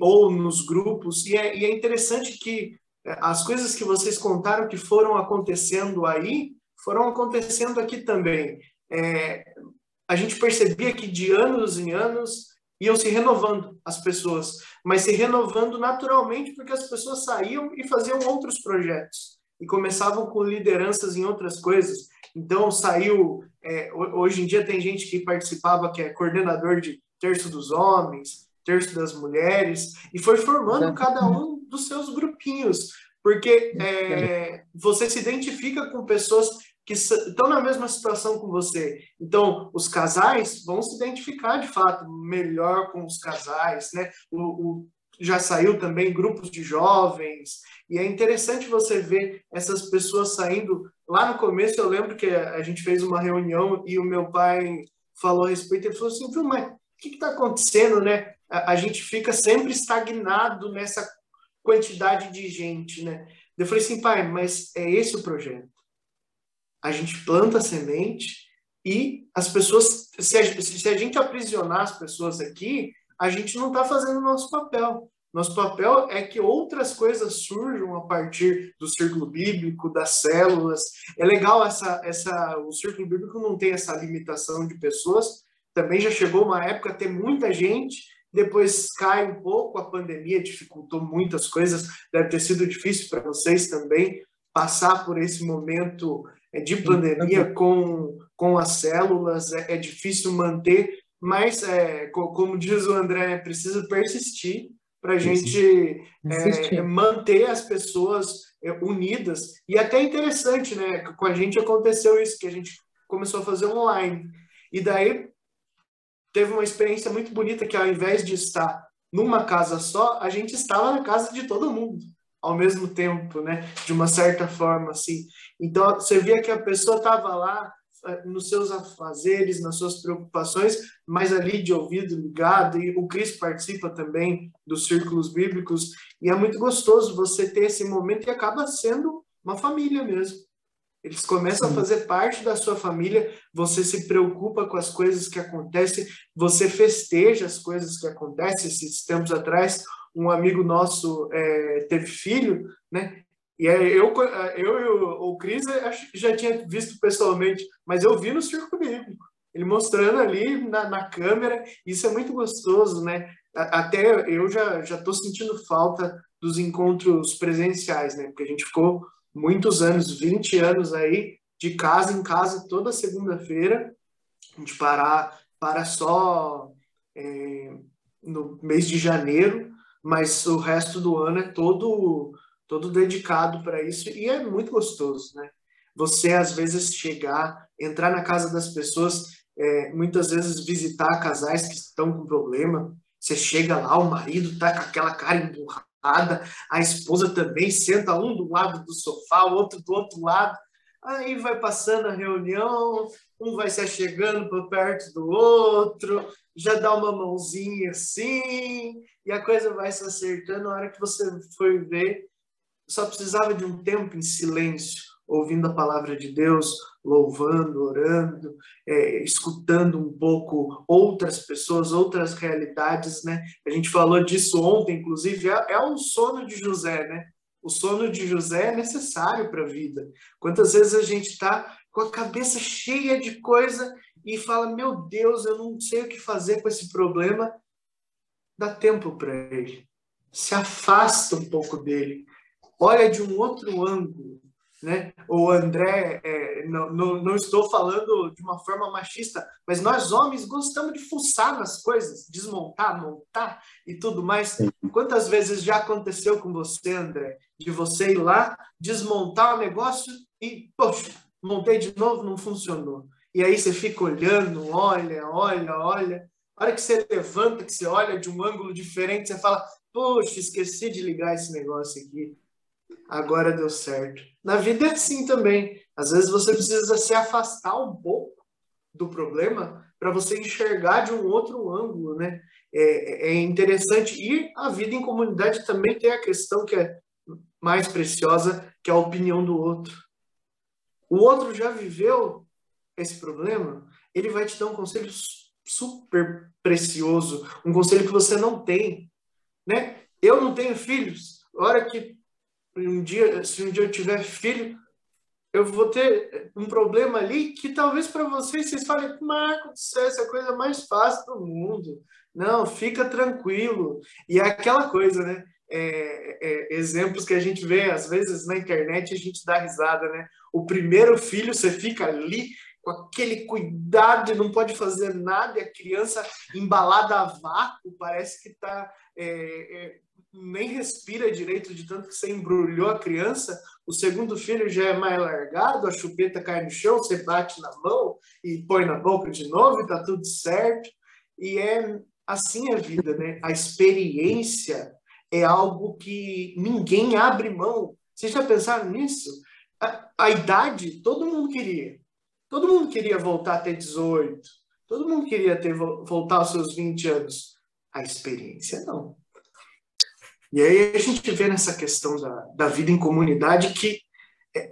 ou nos grupos? E é, e é interessante que é, as coisas que vocês contaram que foram acontecendo aí, foram acontecendo aqui também. É, a gente percebia que de anos em anos iam se renovando as pessoas, mas se renovando naturalmente porque as pessoas saíam e faziam outros projetos e começavam com lideranças em outras coisas. Então saiu, é, hoje em dia tem gente que participava que é coordenador de terço dos homens, terço das mulheres e foi formando cada um dos seus grupinhos, porque é, você se identifica com pessoas que estão na mesma situação com você. Então, os casais vão se identificar de fato melhor com os casais, né? O, o, já saiu também grupos de jovens, e é interessante você ver essas pessoas saindo. Lá no começo, eu lembro que a gente fez uma reunião e o meu pai falou a respeito, ele falou assim, viu, mas o que está acontecendo, né? A, gente fica sempre estagnado nessa quantidade de gente, né? Eu falei assim, pai, mas é esse o projeto a gente planta a semente e as pessoas, se a, se a gente aprisionar as pessoas aqui, a gente não está fazendo o nosso papel. Nosso papel é que outras coisas surjam a partir do círculo bíblico, das células. É legal essa, essa, o círculo bíblico não tem essa limitação de pessoas. Também já chegou uma época ter muita gente, depois cai um pouco, a pandemia dificultou muitas coisas. Deve ter sido difícil para vocês também passar por esse momento é de pandemia com, com as células, é, é difícil manter, mas, é, como diz o André, é preciso persistir para a gente é, manter as pessoas é, unidas. E até interessante, né? Com a gente aconteceu isso, que a gente começou a fazer online. E daí teve uma experiência muito bonita que ao invés de estar numa casa só, a gente estava na casa de todo mundo ao mesmo tempo, né? De uma certa forma, assim. Então, você via que a pessoa estava lá eh, nos seus afazeres, nas suas preocupações, mas ali de ouvido ligado, e o Cris participa também dos círculos bíblicos, e é muito gostoso você ter esse momento e acaba sendo uma família mesmo. Eles começam Sim. a fazer parte da sua família, você se preocupa com as coisas que acontecem, você festeja as coisas que acontecem. Esses tempos atrás, um amigo nosso é, teve filho, né? E eu, eu e o, Cris já tinha visto pessoalmente, mas eu vi no Circo Bíblico, ele mostrando ali na, na câmera, isso é muito gostoso, né? Até eu já já estou sentindo falta dos encontros presenciais, né? Porque a gente ficou muitos anos, 20 anos aí, de casa em casa, toda segunda-feira, a gente parar, para só é, no mês de janeiro, mas o resto do ano é todo todo dedicado para isso e é muito gostoso, né? Você às vezes chegar, entrar na casa das pessoas, é, muitas vezes visitar casais que estão com problema. Você chega lá, o marido tá com aquela cara emburrada, a esposa também senta um do lado do sofá, o outro do outro lado. Aí vai passando a reunião, um vai se achegando por perto do outro, já dá uma mãozinha assim, e a coisa vai se acertando. Na hora que você foi ver, só precisava de um tempo em silêncio, ouvindo a palavra de Deus, louvando, orando, é, escutando um pouco outras pessoas, outras realidades, né? A gente falou disso ontem, inclusive, é, é o sono de José, né? O sono de José é necessário para a vida. Quantas vezes a gente está com a cabeça cheia de coisa e fala: Meu Deus, eu não sei o que fazer com esse problema. Dá tempo para ele. Se afasta um pouco dele. Olha de um outro ângulo. Né? O André, é, não, não, não, estou falando de uma forma machista, mas nós homens gostamos de fuçar nas coisas, desmontar, montar e tudo mais. Quantas vezes já aconteceu com você, André, de você ir lá, desmontar o negócio e, poxa, montei de novo, não funcionou. E aí você fica olhando, olha, olha, olha. A hora que você levanta, que você olha de um ângulo diferente, você fala: Poxa, esqueci de ligar esse negócio aqui. Agora deu certo. Na vida é assim também. Às vezes você precisa se afastar um pouco do problema para você enxergar de um outro ângulo, né? É, é, interessante. E a vida em comunidade também tem a questão que é mais preciosa, que é a opinião do outro. O outro já viveu esse problema, ele vai te dar um conselho super precioso, um conselho que você não tem, né? Eu não tenho filhos. A hora que um dia, se um dia eu tiver filho, eu vou ter um problema ali que talvez para vocês vocês falem, Marcos, essa é a coisa mais fácil do mundo. Não, fica tranquilo. E é aquela coisa, né? É, é, exemplos que a gente vê às vezes na internet a gente dá risada, né? O primeiro filho você fica ali com aquele cuidado e não pode fazer nada e a criança embalada a vácuo parece que está é, é, nem respira direito de tanto que você embrulhou a criança. O segundo filho já é mais largado, a chupeta cai no chão, você bate na mão e põe na boca de novo e tá tudo certo. E é assim a vida, né? A experiência é algo que ninguém abre mão. Vocês já pensaram nisso? A, a idade, todo mundo queria. Todo mundo queria voltar a ter 18. Todo mundo queria ter voltar aos seus 20 anos. A experiência não. E aí a gente vê nessa questão da, da vida em comunidade que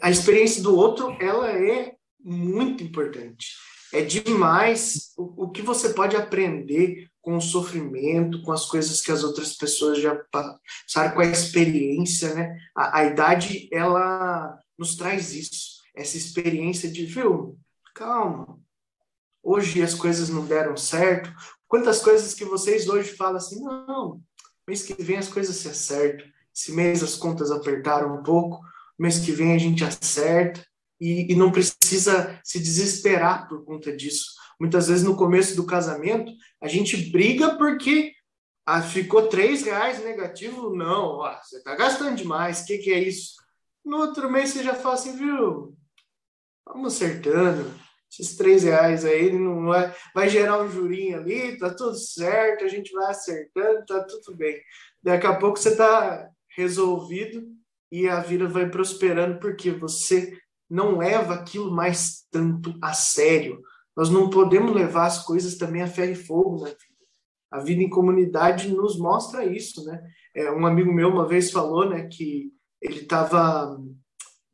a experiência do outro ela é muito importante. É demais o, o que você pode aprender com o sofrimento, com as coisas que as outras pessoas já passaram, com a experiência, né? A, a idade, ela nos traz isso, essa experiência de, viu, calma, hoje as coisas não deram certo. Quantas coisas que vocês hoje falam assim, não, Mês que vem as coisas se acertam. Esse mês as contas apertaram um pouco. Mês que vem a gente acerta. E, e não precisa se desesperar por conta disso. Muitas vezes no começo do casamento a gente briga porque ah, ficou três reais negativo. Não, você está gastando demais. O que, que é isso? No outro mês você já fala assim, viu? Vamos acertando esses três reais aí não vai, vai gerar um jurinho ali, tá tudo certo, a gente vai acertando, tá tudo bem. Daqui a pouco você tá resolvido e a vida vai prosperando porque você não leva aquilo mais tanto a sério. Nós não podemos levar as coisas também a ferro e fogo na vida. A vida em comunidade nos mostra isso, né? É, um amigo meu uma vez falou, né, que ele estava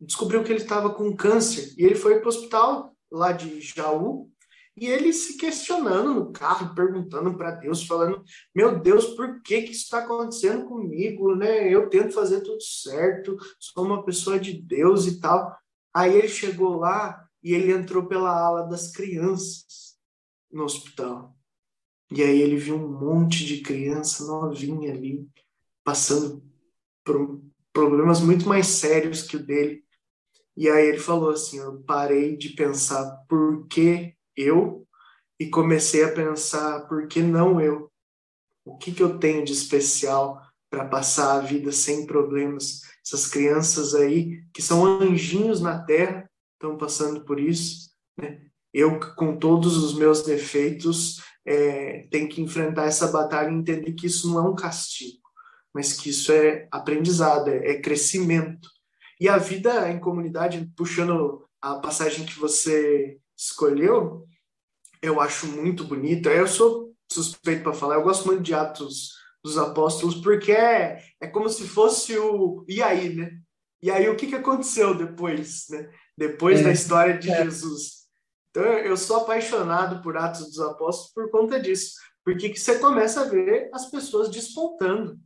descobriu que ele estava com câncer e ele foi para o hospital lá de Jaú, e ele se questionando no carro, perguntando para Deus, falando: Meu Deus, por que, que isso está acontecendo comigo? Né? Eu tento fazer tudo certo, sou uma pessoa de Deus e tal. Aí ele chegou lá e ele entrou pela ala das crianças no hospital. E aí ele viu um monte de criança novinha ali, passando por problemas muito mais sérios que o dele. E aí ele falou assim: eu parei de pensar por que eu e comecei a pensar por que não eu. O que, que eu tenho de especial para passar a vida sem problemas? Essas crianças aí que são anjinhos na terra estão passando por isso. Né? Eu, com todos os meus defeitos, é, tenho que enfrentar essa batalha e entender que isso não é um castigo, mas que isso é aprendizado, é, é crescimento. E a vida em comunidade, puxando a passagem que você escolheu, eu acho muito bonita. Eu sou suspeito para falar, eu gosto muito de Atos dos Apóstolos, porque é, é como se fosse o. E aí, né? E aí, o que, que aconteceu depois, né? Depois é, da história de é. Jesus. Então, eu sou apaixonado por Atos dos Apóstolos por conta disso. Porque que você começa a ver as pessoas despontando.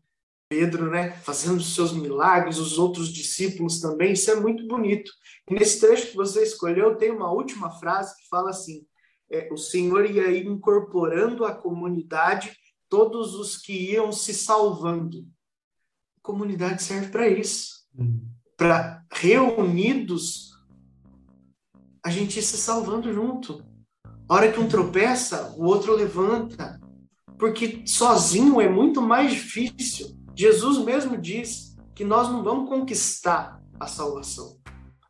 Pedro, né, fazendo os seus milagres, os outros discípulos também, isso é muito bonito. E nesse trecho que você escolheu, tem uma última frase que fala assim: é, o Senhor ia incorporando à comunidade todos os que iam se salvando. A comunidade serve para isso, hum. para reunidos a gente ir se salvando junto. A hora que um tropeça, o outro levanta, porque sozinho é muito mais difícil. Jesus mesmo diz que nós não vamos conquistar a salvação.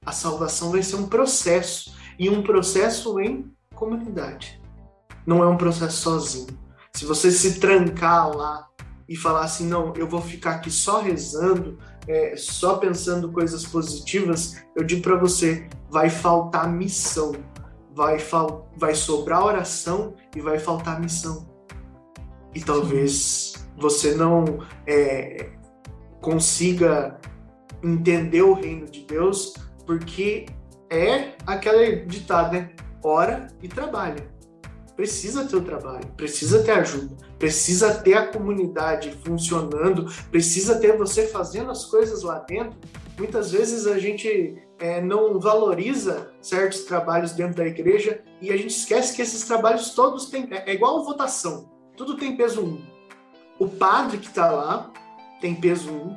A salvação vai ser um processo e um processo em comunidade. Não é um processo sozinho. Se você se trancar lá e falar assim, não, eu vou ficar aqui só rezando, é, só pensando coisas positivas, eu digo para você, vai faltar missão, vai, fal vai sobrar oração e vai faltar missão. E talvez você não é, consiga entender o reino de Deus, porque é aquela ditada, né? Ora e trabalha. Precisa ter o trabalho, precisa ter ajuda, precisa ter a comunidade funcionando, precisa ter você fazendo as coisas lá dentro. Muitas vezes a gente é, não valoriza certos trabalhos dentro da igreja e a gente esquece que esses trabalhos todos têm. É, é igual votação, tudo tem peso um. O padre que está lá tem peso um,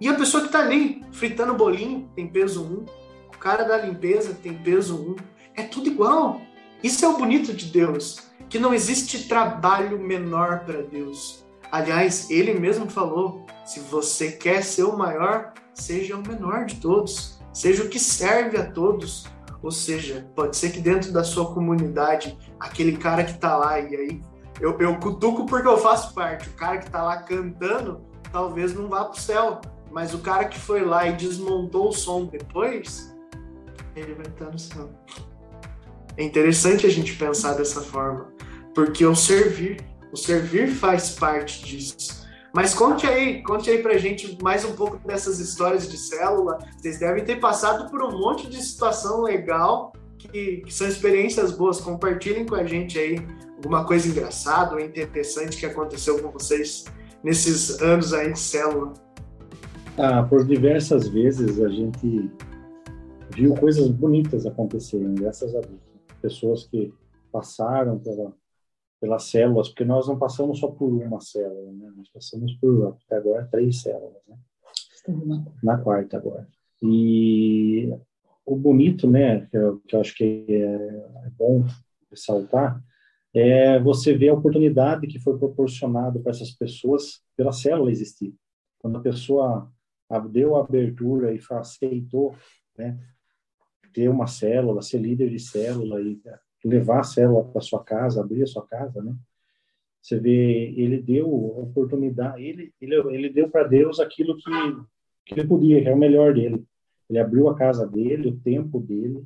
e a pessoa que está ali fritando bolinho tem peso um, o cara da limpeza tem peso um, é tudo igual. Isso é o bonito de Deus, que não existe trabalho menor para Deus. Aliás, ele mesmo falou: se você quer ser o maior, seja o menor de todos, seja o que serve a todos. Ou seja, pode ser que dentro da sua comunidade, aquele cara que está lá, e aí eu, eu cutuco porque eu faço parte, o cara que está lá cantando, talvez não vá para o céu, mas o cara que foi lá e desmontou o som depois, ele vai estar no céu. É interessante a gente pensar dessa forma, porque o servir, o servir faz parte disso. Mas conte aí, conte aí pra gente mais um pouco dessas histórias de célula. Vocês devem ter passado por um monte de situação legal, que, que são experiências boas. Compartilhem com a gente aí alguma coisa engraçada ou interessante que aconteceu com vocês nesses anos aí de célula. Ah, por diversas vezes a gente viu coisas bonitas acontecerem, graças a Deus pessoas que passaram pela, pelas células, porque nós não passamos só por uma célula, né? Nós passamos por, até agora, três células, né? Na quarta agora. E o bonito, né, que eu, que eu acho que é, é bom ressaltar, é você ver a oportunidade que foi proporcionada para essas pessoas pela célula existir. Quando a pessoa deu a abertura e aceitou né, ter uma célula, ser líder de célula e levar a célula para sua casa, abrir a sua casa, né? Você vê, ele deu oportunidade, ele ele, ele deu para Deus aquilo que, que ele podia, que é o melhor dele. Ele abriu a casa dele, o tempo dele,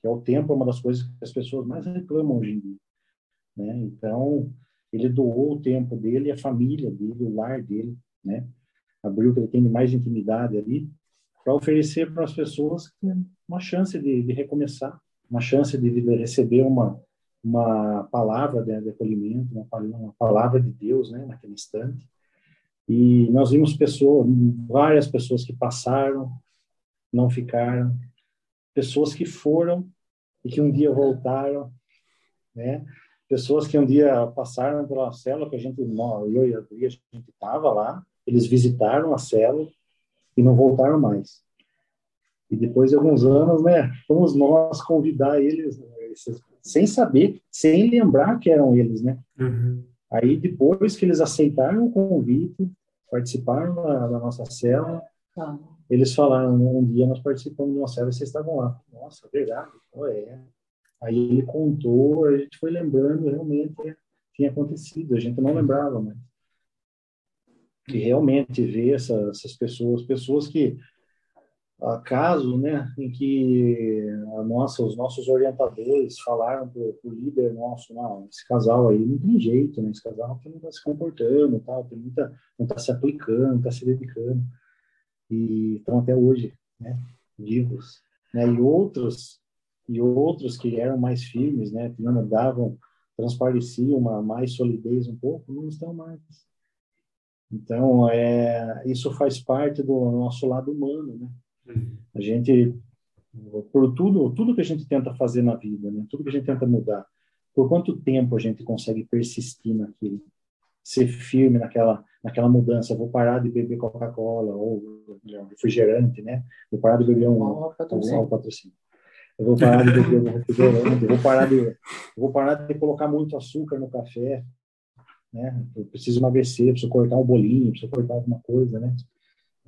que é o tempo é uma das coisas que as pessoas mais reclamam hoje em dia, né? Então, ele doou o tempo dele, a família dele, o lar dele, né? Abriu que ele tem mais intimidade ali para oferecer para as pessoas uma chance de, de, recomeçar, uma chance de receber uma uma palavra de, de acolhimento, uma, uma, palavra de Deus, né, naquele instante. E nós vimos pessoas, várias pessoas que passaram, não ficaram, pessoas que foram e que um dia voltaram, né? Pessoas que um dia passaram pela célula que a gente, eu e a Adri, a gente estava lá, eles visitaram a célula e não voltaram mais. E depois de alguns anos, né, fomos nós convidar eles, sem saber, sem lembrar que eram eles, né? Uhum. Aí depois que eles aceitaram o convite, participaram da, da nossa célula, ah. eles falaram, um dia nós participamos de uma célula e vocês estavam lá. Nossa, verdade, oh, é. Aí ele contou, a gente foi lembrando, realmente tinha acontecido, a gente não lembrava mais. E realmente ver essa, essas pessoas, pessoas que caso, né, em que a nossa, os nossos orientadores falaram para o líder nosso, não, esse casal aí não tem jeito, né, esse casal não está se comportando, tal, tem muita, não está se aplicando, não está se dedicando, e estão até hoje, né, vivos, né, e outros e outros que eram mais firmes, né, que não davam, transpareciam uma mais solidez um pouco, não estão mais. Então, é, isso faz parte do nosso lado humano, né? A gente, por tudo, tudo que a gente tenta fazer na vida, né? Tudo que a gente tenta mudar, por quanto tempo a gente consegue persistir naquilo? Ser firme naquela, naquela mudança. Vou parar de beber Coca-Cola ou refrigerante, né? Vou parar de beber um, um, um patrocínio. Eu vou parar de beber um refrigerante. Eu vou parar de, eu vou parar de colocar muito açúcar no café né? Eu preciso emagrecer, preciso cortar um bolinho, preciso cortar alguma coisa, né?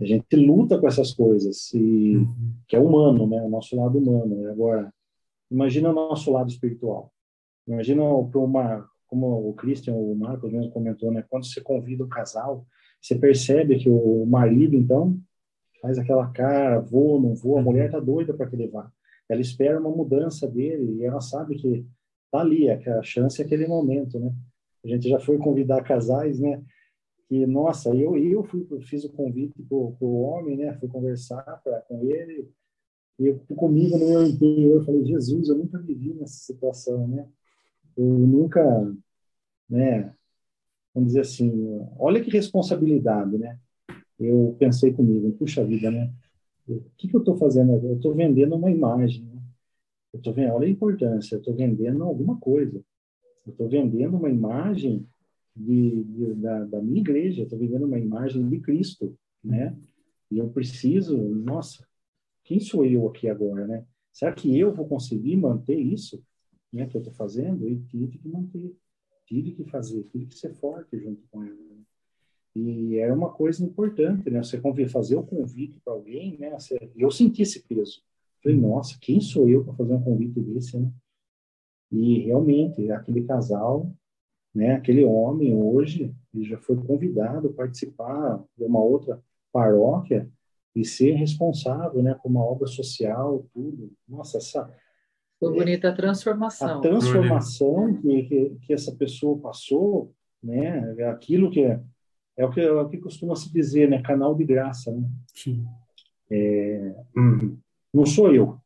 A gente luta com essas coisas, e, uhum. que é humano, né? O nosso lado humano. Agora, imagina o nosso lado espiritual. Imagina uma como o Christian, o Marcos mesmo comentou, né? Quando você convida o casal, você percebe que o marido, então, faz aquela cara, vou, não vou, a mulher tá doida para que levar. Ela espera uma mudança dele e ela sabe que tá ali, a chance é aquele momento, né? A gente já foi convidar casais, né? Que, nossa, eu, eu fui, fiz o convite para o homem, né? Fui conversar pra, com ele, e eu, comigo no meu interior, eu falei, Jesus, eu nunca vivi nessa situação, né? Eu nunca, né? Vamos dizer assim, olha que responsabilidade, né? Eu pensei comigo, puxa vida, né? O que, que eu estou fazendo? Eu estou vendendo uma imagem, né? Eu estou vendo, olha a importância, eu estou vendendo alguma coisa. Eu estou vendendo uma imagem de, de da, da, minha igreja, estou vendendo uma imagem de Cristo, né? E eu preciso, nossa, quem sou eu aqui agora, né? Será que eu vou conseguir manter isso, né, que eu estou fazendo? E tive que manter, tive que fazer, tive que ser forte junto com ela. Né? E era uma coisa importante, né? Você fazer o convite para alguém, né? Eu senti esse peso. Falei, nossa, quem sou eu para fazer um convite desse, né? E realmente, aquele casal, né, aquele homem hoje, ele já foi convidado a participar de uma outra paróquia e ser responsável, né, por uma obra social, tudo. Nossa, essa foi bonita a transformação. A transformação que, que, que, essa pessoa passou, né, é aquilo que é, o que, é o que costuma se dizer, né, canal de graça, né? Sim. É, hum, não sou eu,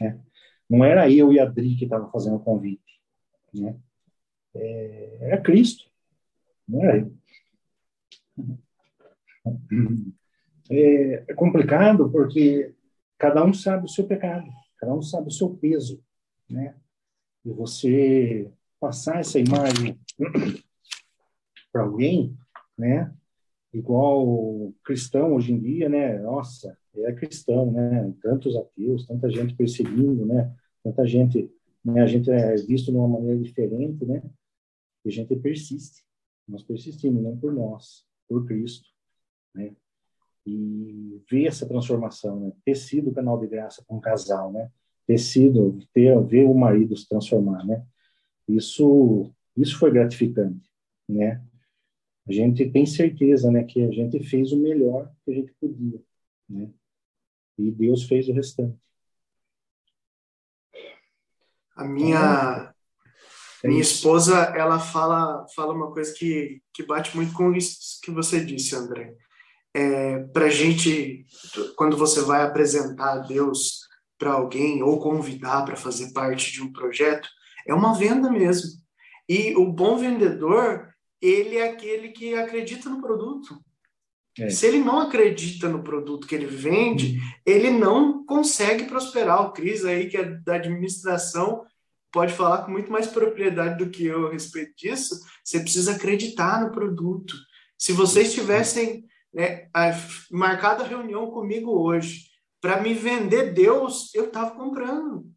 né? Não era eu e a Dri que estavam fazendo o convite, né? É, era Cristo, não era eu. É, é complicado porque cada um sabe o seu pecado, cada um sabe o seu peso, né? E você passar essa imagem para alguém, né? Igual cristão hoje em dia, né? Nossa, é cristão, né? Tantos ateus, tanta gente perseguindo, né? Tanta gente, né? A gente é visto de uma maneira diferente, né? E a gente persiste. Nós persistimos, não por nós, por Cristo, né? e ver essa transformação, né? ter sido o canal de graça para um casal, né? ter sido, ter, ver o marido se transformar, né? Isso, isso foi gratificante, né? A gente tem certeza, né, que a gente fez o melhor que a gente podia, né? E Deus fez o restante. A minha é minha esposa, ela fala fala uma coisa que que bate muito com isso que você disse, André é, para a gente, quando você vai apresentar Deus para alguém ou convidar para fazer parte de um projeto, é uma venda mesmo. E o bom vendedor, ele é aquele que acredita no produto. É. Se ele não acredita no produto que ele vende, ele não consegue prosperar. O Cris aí, que é da administração, pode falar com muito mais propriedade do que eu a respeito disso. Você precisa acreditar no produto. Se vocês tivessem né, marcado a reunião comigo hoje para me vender Deus, eu estava comprando.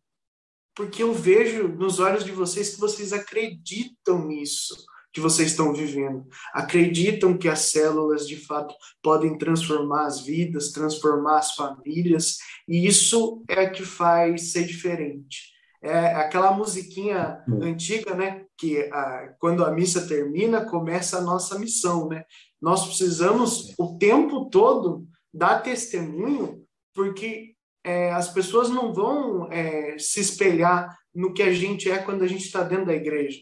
Porque eu vejo nos olhos de vocês que vocês acreditam nisso que vocês estão vivendo. Acreditam que as células, de fato, podem transformar as vidas, transformar as famílias, e isso é que faz ser diferente. É aquela musiquinha hum. antiga, né? Que a, quando a missa termina, começa a nossa missão, né? Nós precisamos o tempo todo dar testemunho, porque é, as pessoas não vão é, se espelhar no que a gente é quando a gente está dentro da igreja.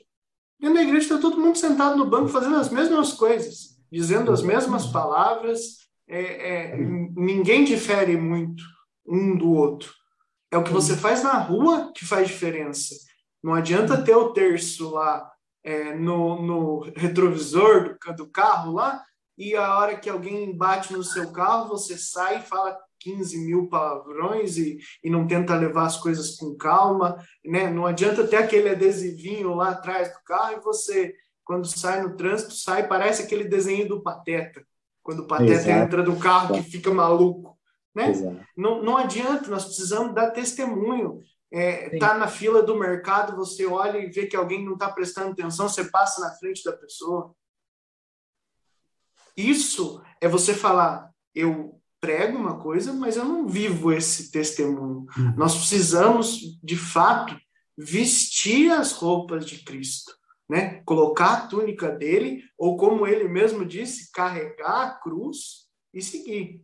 Dentro da igreja está todo mundo sentado no banco fazendo as mesmas coisas, dizendo as mesmas palavras, é, é ninguém difere muito um do outro. É o que você faz na rua que faz diferença. Não adianta ter o terço lá é, no, no, retrovisor do, do, carro lá, e a hora que alguém bate no seu carro, você sai e fala 15 mil palavrões e, e não tenta levar as coisas com calma, né? Não adianta ter aquele adesivinho lá atrás do carro e você, quando sai no trânsito, sai, parece aquele desenho do Pateta, quando o Pateta Exato. entra do carro que fica maluco, né? Não, não adianta, nós precisamos dar testemunho é, tá na fila do mercado, você olha e vê que alguém não está prestando atenção, você passa na frente da pessoa. Isso é você falar, eu prego uma coisa, mas eu não vivo esse testemunho. Uhum. Nós precisamos, de fato, vestir as roupas de Cristo. né? Colocar a túnica dele, ou como ele mesmo disse, carregar a cruz e seguir.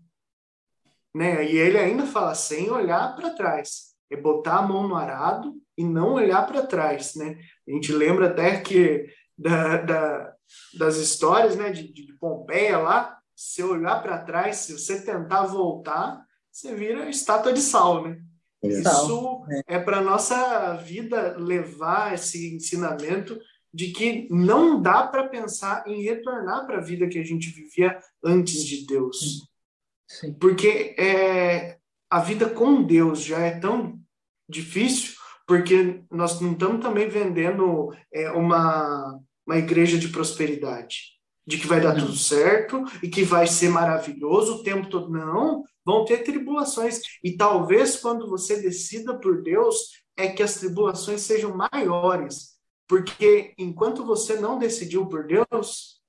Né? E ele ainda fala sem olhar para trás, é botar a mão no arado e não olhar para trás, né? A gente lembra até que da, da das histórias, né, de, de Pompeia lá, se olhar para trás, se você tentar voltar, você vira estátua de sal, né? É. Isso é, é para nossa vida levar esse ensinamento de que não dá para pensar em retornar para a vida que a gente vivia antes de Deus. Sim. Porque é, a vida com Deus já é tão difícil, porque nós não estamos também vendendo é, uma, uma igreja de prosperidade, de que vai dar tudo certo e que vai ser maravilhoso o tempo todo. Não, vão ter tribulações. E talvez quando você decida por Deus, é que as tribulações sejam maiores porque enquanto você não decidiu por Deus,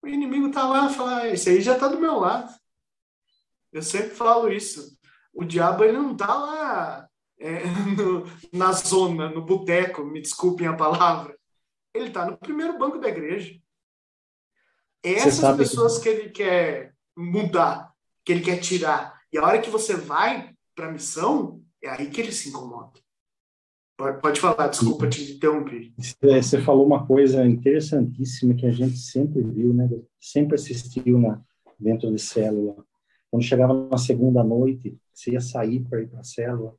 o inimigo está lá e fala: ah, esse aí já está do meu lado. Eu sempre falo isso. O diabo ele não está lá é, no, [laughs] na zona, no boteco, me desculpem a palavra. Ele está no primeiro banco da igreja. Essas pessoas que... que ele quer mudar, que ele quer tirar. E a hora que você vai para a missão, é aí que ele se incomoda. Pode, falar, desculpa te interromper. Você falou uma coisa interessantíssima que a gente sempre viu, né? Sempre assistiu na, dentro de célula. Quando chegava na segunda noite, você ia sair para ir para a célula,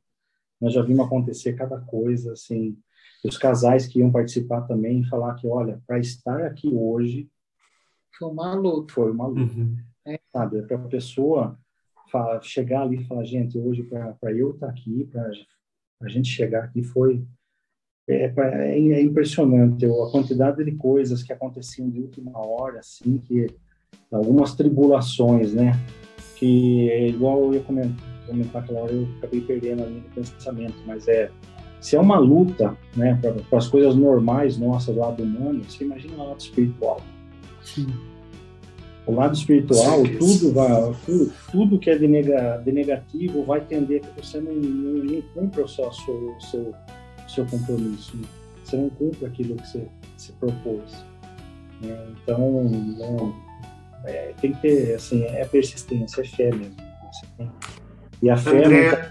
nós já vimos acontecer cada coisa, assim. Os casais que iam participar também falar que, olha, para estar aqui hoje. Foi uma luta. Foi uma luta. Uhum. É. Sabe? Para a pessoa chegar ali e falar, gente, hoje para eu estar aqui, para a gente chegar aqui foi é, é, é impressionante a quantidade de coisas que aconteciam de última hora, assim, que algumas tribulações, né? Que é igual eu ia comentar, comentar aquela hora, eu acabei perdendo a linha de pensamento, mas é se é uma luta, né, para as coisas normais nossas do lado humano, você imagina o lado espiritual. Sim. O lado espiritual, tudo vai, tudo, tudo que é de, nega, de negativo vai tender que você não, não, não cumpra o seu, seu, seu, seu compromisso. Né? Você não cumpre aquilo que você se propôs. Né? Então, não, é, tem que ter, assim, é persistência, é fé mesmo. E a fé, André...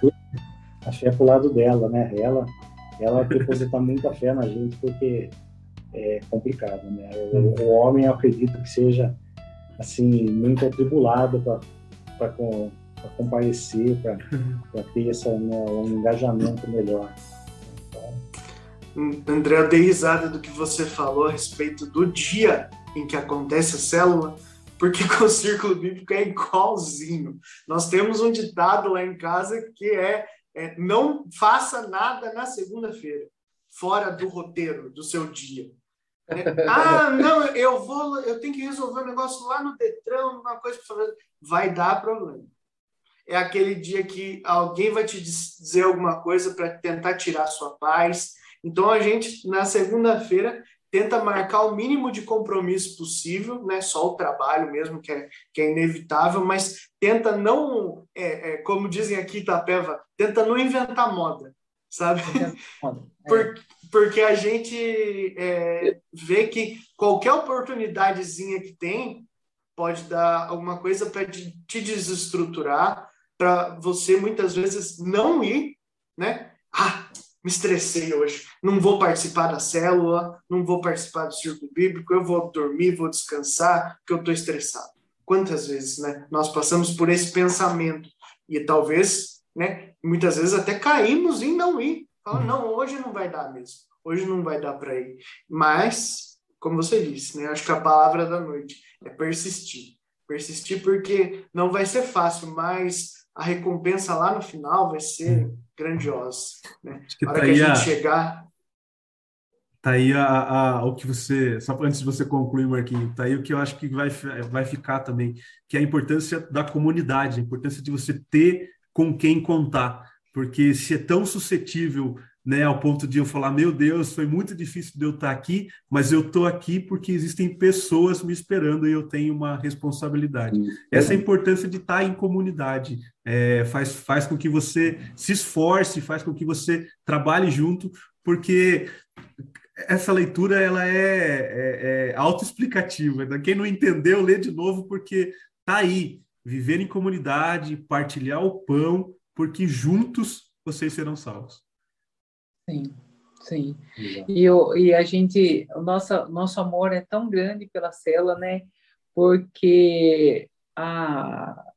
a fé é pro lado dela, né? Ela, ela deposita muita fé na gente porque é complicado, né? O, o homem, eu acredito que seja assim, muito atribulado para comparecer, para uhum. ter essa, né, um engajamento melhor. Então... André, eu dei risada do que você falou a respeito do dia em que acontece a célula, porque [laughs] com o círculo bíblico é igualzinho. Nós temos um ditado lá em casa que é, é não faça nada na segunda-feira, fora do roteiro do seu dia. Ah, não, eu vou, eu tenho que resolver um negócio lá no Detran, uma coisa para. Vai dar problema. É aquele dia que alguém vai te dizer alguma coisa para tentar tirar sua paz. Então a gente, na segunda-feira, tenta marcar o mínimo de compromisso possível, né? Só o trabalho mesmo, que é, que é inevitável, mas tenta não, é, é, como dizem aqui, Itapeva, tenta não inventar moda, sabe? [laughs] Por, porque a gente é, vê que qualquer oportunidadezinha que tem pode dar alguma coisa para te, desestruturar, para você muitas vezes não ir, né? Ah, me estressei hoje, não vou participar da célula, não vou participar do círculo bíblico, eu vou dormir, vou descansar, porque eu estou estressado. Quantas vezes, né? Nós passamos por esse pensamento e talvez, né? Muitas vezes até caímos em não ir Fala, não, hoje não vai dar mesmo. Hoje não vai dar para ir. Mas, como você disse, né? Acho que a palavra da noite é persistir. Persistir porque não vai ser fácil, mas a recompensa lá no final vai ser grandiosa. Né? Acho que a hora tá que a gente a... chegar. Tá aí a, a, o que você. Só antes de você concluir, Marquinhos, tá aí o que eu acho que vai, vai ficar também, que é a importância da comunidade, a importância de você ter com quem contar porque se é tão suscetível né, ao ponto de eu falar, meu Deus, foi muito difícil de eu estar aqui, mas eu estou aqui porque existem pessoas me esperando e eu tenho uma responsabilidade. Essa é a importância de estar em comunidade, é, faz, faz com que você se esforce, faz com que você trabalhe junto, porque essa leitura ela é, é, é autoexplicativa. Né? Quem não entendeu, lê de novo, porque tá aí. Viver em comunidade, partilhar o pão, porque juntos vocês serão salvos. Sim, sim. E, eu, e a gente, o nosso, nosso amor é tão grande pela cela, né? Porque, a,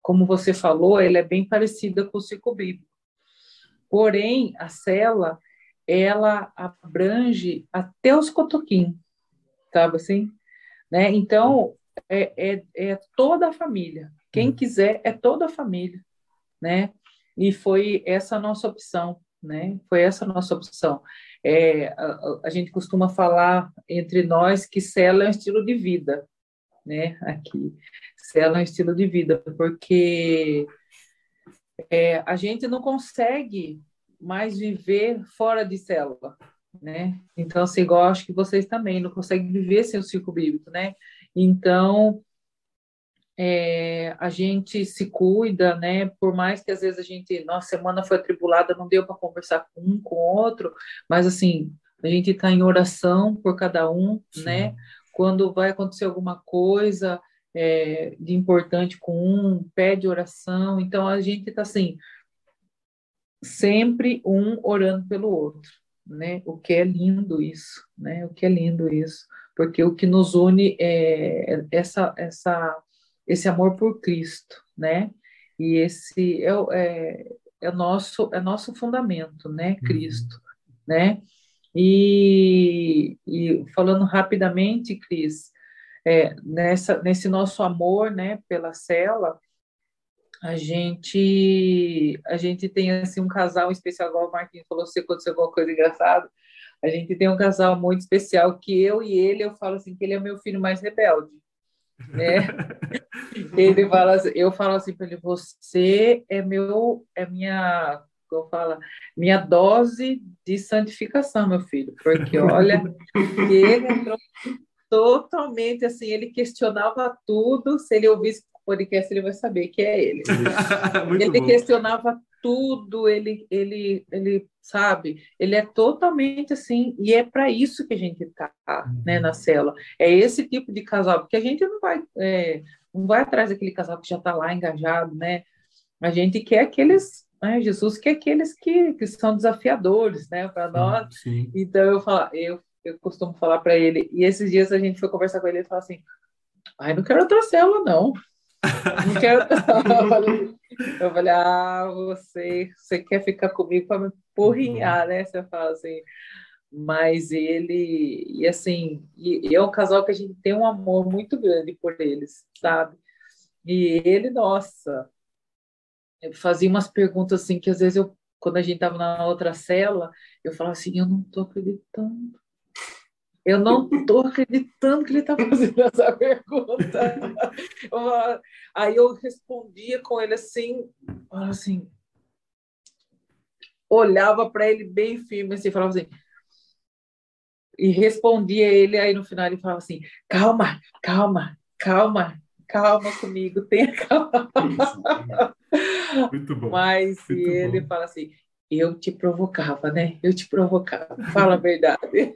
como você falou, ela é bem parecida com o ciclo bíblico. Porém, a cela, ela abrange até os cotoquinhos, sabe assim? Né? Então, é, é, é toda a família. Quem uhum. quiser, é toda a família, né? E foi essa a nossa opção, né? Foi essa a nossa opção. É, a, a, gente costuma falar entre nós que cela é um estilo de vida, né? Aqui, cela é um estilo de vida, porque é, a gente não consegue mais viver fora de célula, né? Então, assim, igual acho que vocês também não conseguem viver sem o ciclo bíblico, né? Então, é, a gente se cuida, né? Por mais que às vezes a gente, nossa semana foi atribulada, não deu para conversar com um, com o outro, mas assim, a gente está em oração por cada um, Sim. né? Quando vai acontecer alguma coisa é, de importante com um, pede oração. Então a gente está assim, sempre um orando pelo outro, né? O que é lindo isso, né? O que é lindo isso, porque o que nos une é essa essa esse amor por Cristo, né? E esse é, é, é nosso é nosso fundamento, né? Uhum. Cristo, uhum. né? E, e, falando rapidamente, Cris, é, nessa, nesse nosso amor, né, pela cela, a gente a gente tem assim um casal especial, igual o Marquinhos falou, se aconteceu alguma coisa engraçada, a gente tem um casal muito especial que eu e ele, eu falo assim que ele é o meu filho mais rebelde, né? [laughs] ele fala, assim, eu falo assim para ele, você é meu, é minha, eu falo, minha dose de santificação, meu filho, porque olha, ele entrou totalmente assim, ele questionava tudo, se ele ouvisse podcast ele vai saber que é ele. [laughs] ele bom. questionava tudo, ele, ele, ele sabe, ele é totalmente assim, e é para isso que a gente está né, uhum. na cela. É esse tipo de casal, porque a gente não vai, é, não vai atrás daquele casal que já está lá engajado, né? A gente quer aqueles, né, Jesus quer aqueles que, que são desafiadores, né, para nós. Sim. Então eu falo, eu, eu costumo falar para ele, e esses dias a gente foi conversar com ele e falou assim, ai, não quero outra célula, não. Não quero... eu, falei, ah, você, você quer ficar comigo para me porrinhar, né? Você fala assim. Mas ele, e assim, e, e é um casal que a gente tem um amor muito grande por eles, sabe? E ele, nossa, fazia umas perguntas assim que às vezes eu, quando a gente estava na outra cela, eu falava assim, eu não estou acreditando eu não estou acreditando que ele está fazendo essa [laughs] pergunta. Aí eu respondia com ele assim, assim, olhava para ele bem firme, assim, falava assim, e respondia ele, aí no final ele falava assim, calma, calma, calma, calma comigo, tenha calma. Muito bom. Mas Muito ele bom. fala assim, eu te provocava, né? Eu te provocava. Fala a [laughs] verdade.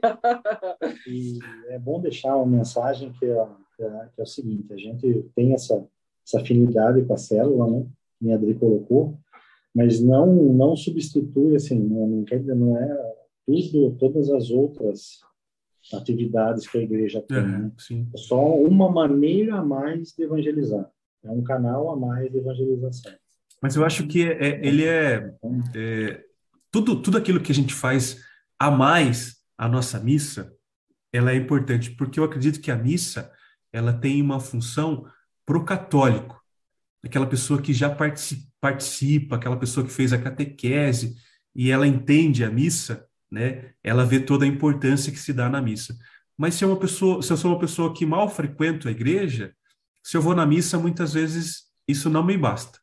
e é bom deixar uma mensagem que é, que é, que é o seguinte: a gente tem essa, essa afinidade com a célula, né? Que a Adri colocou, mas não não substitui assim, não, não quer dizer, não é tudo, todas as outras atividades que a igreja tem. É, né? é só uma maneira a mais de evangelizar. É um canal a mais de evangelização. Mas eu acho que é, é, ele é, é, tudo, tudo aquilo que a gente faz a mais a nossa missa, ela é importante, porque eu acredito que a missa ela tem uma função pro católico, aquela pessoa que já participa, aquela pessoa que fez a catequese e ela entende a missa, né? Ela vê toda a importância que se dá na missa. Mas se é uma pessoa, se eu sou uma pessoa que mal frequento a igreja, se eu vou na missa, muitas vezes isso não me basta.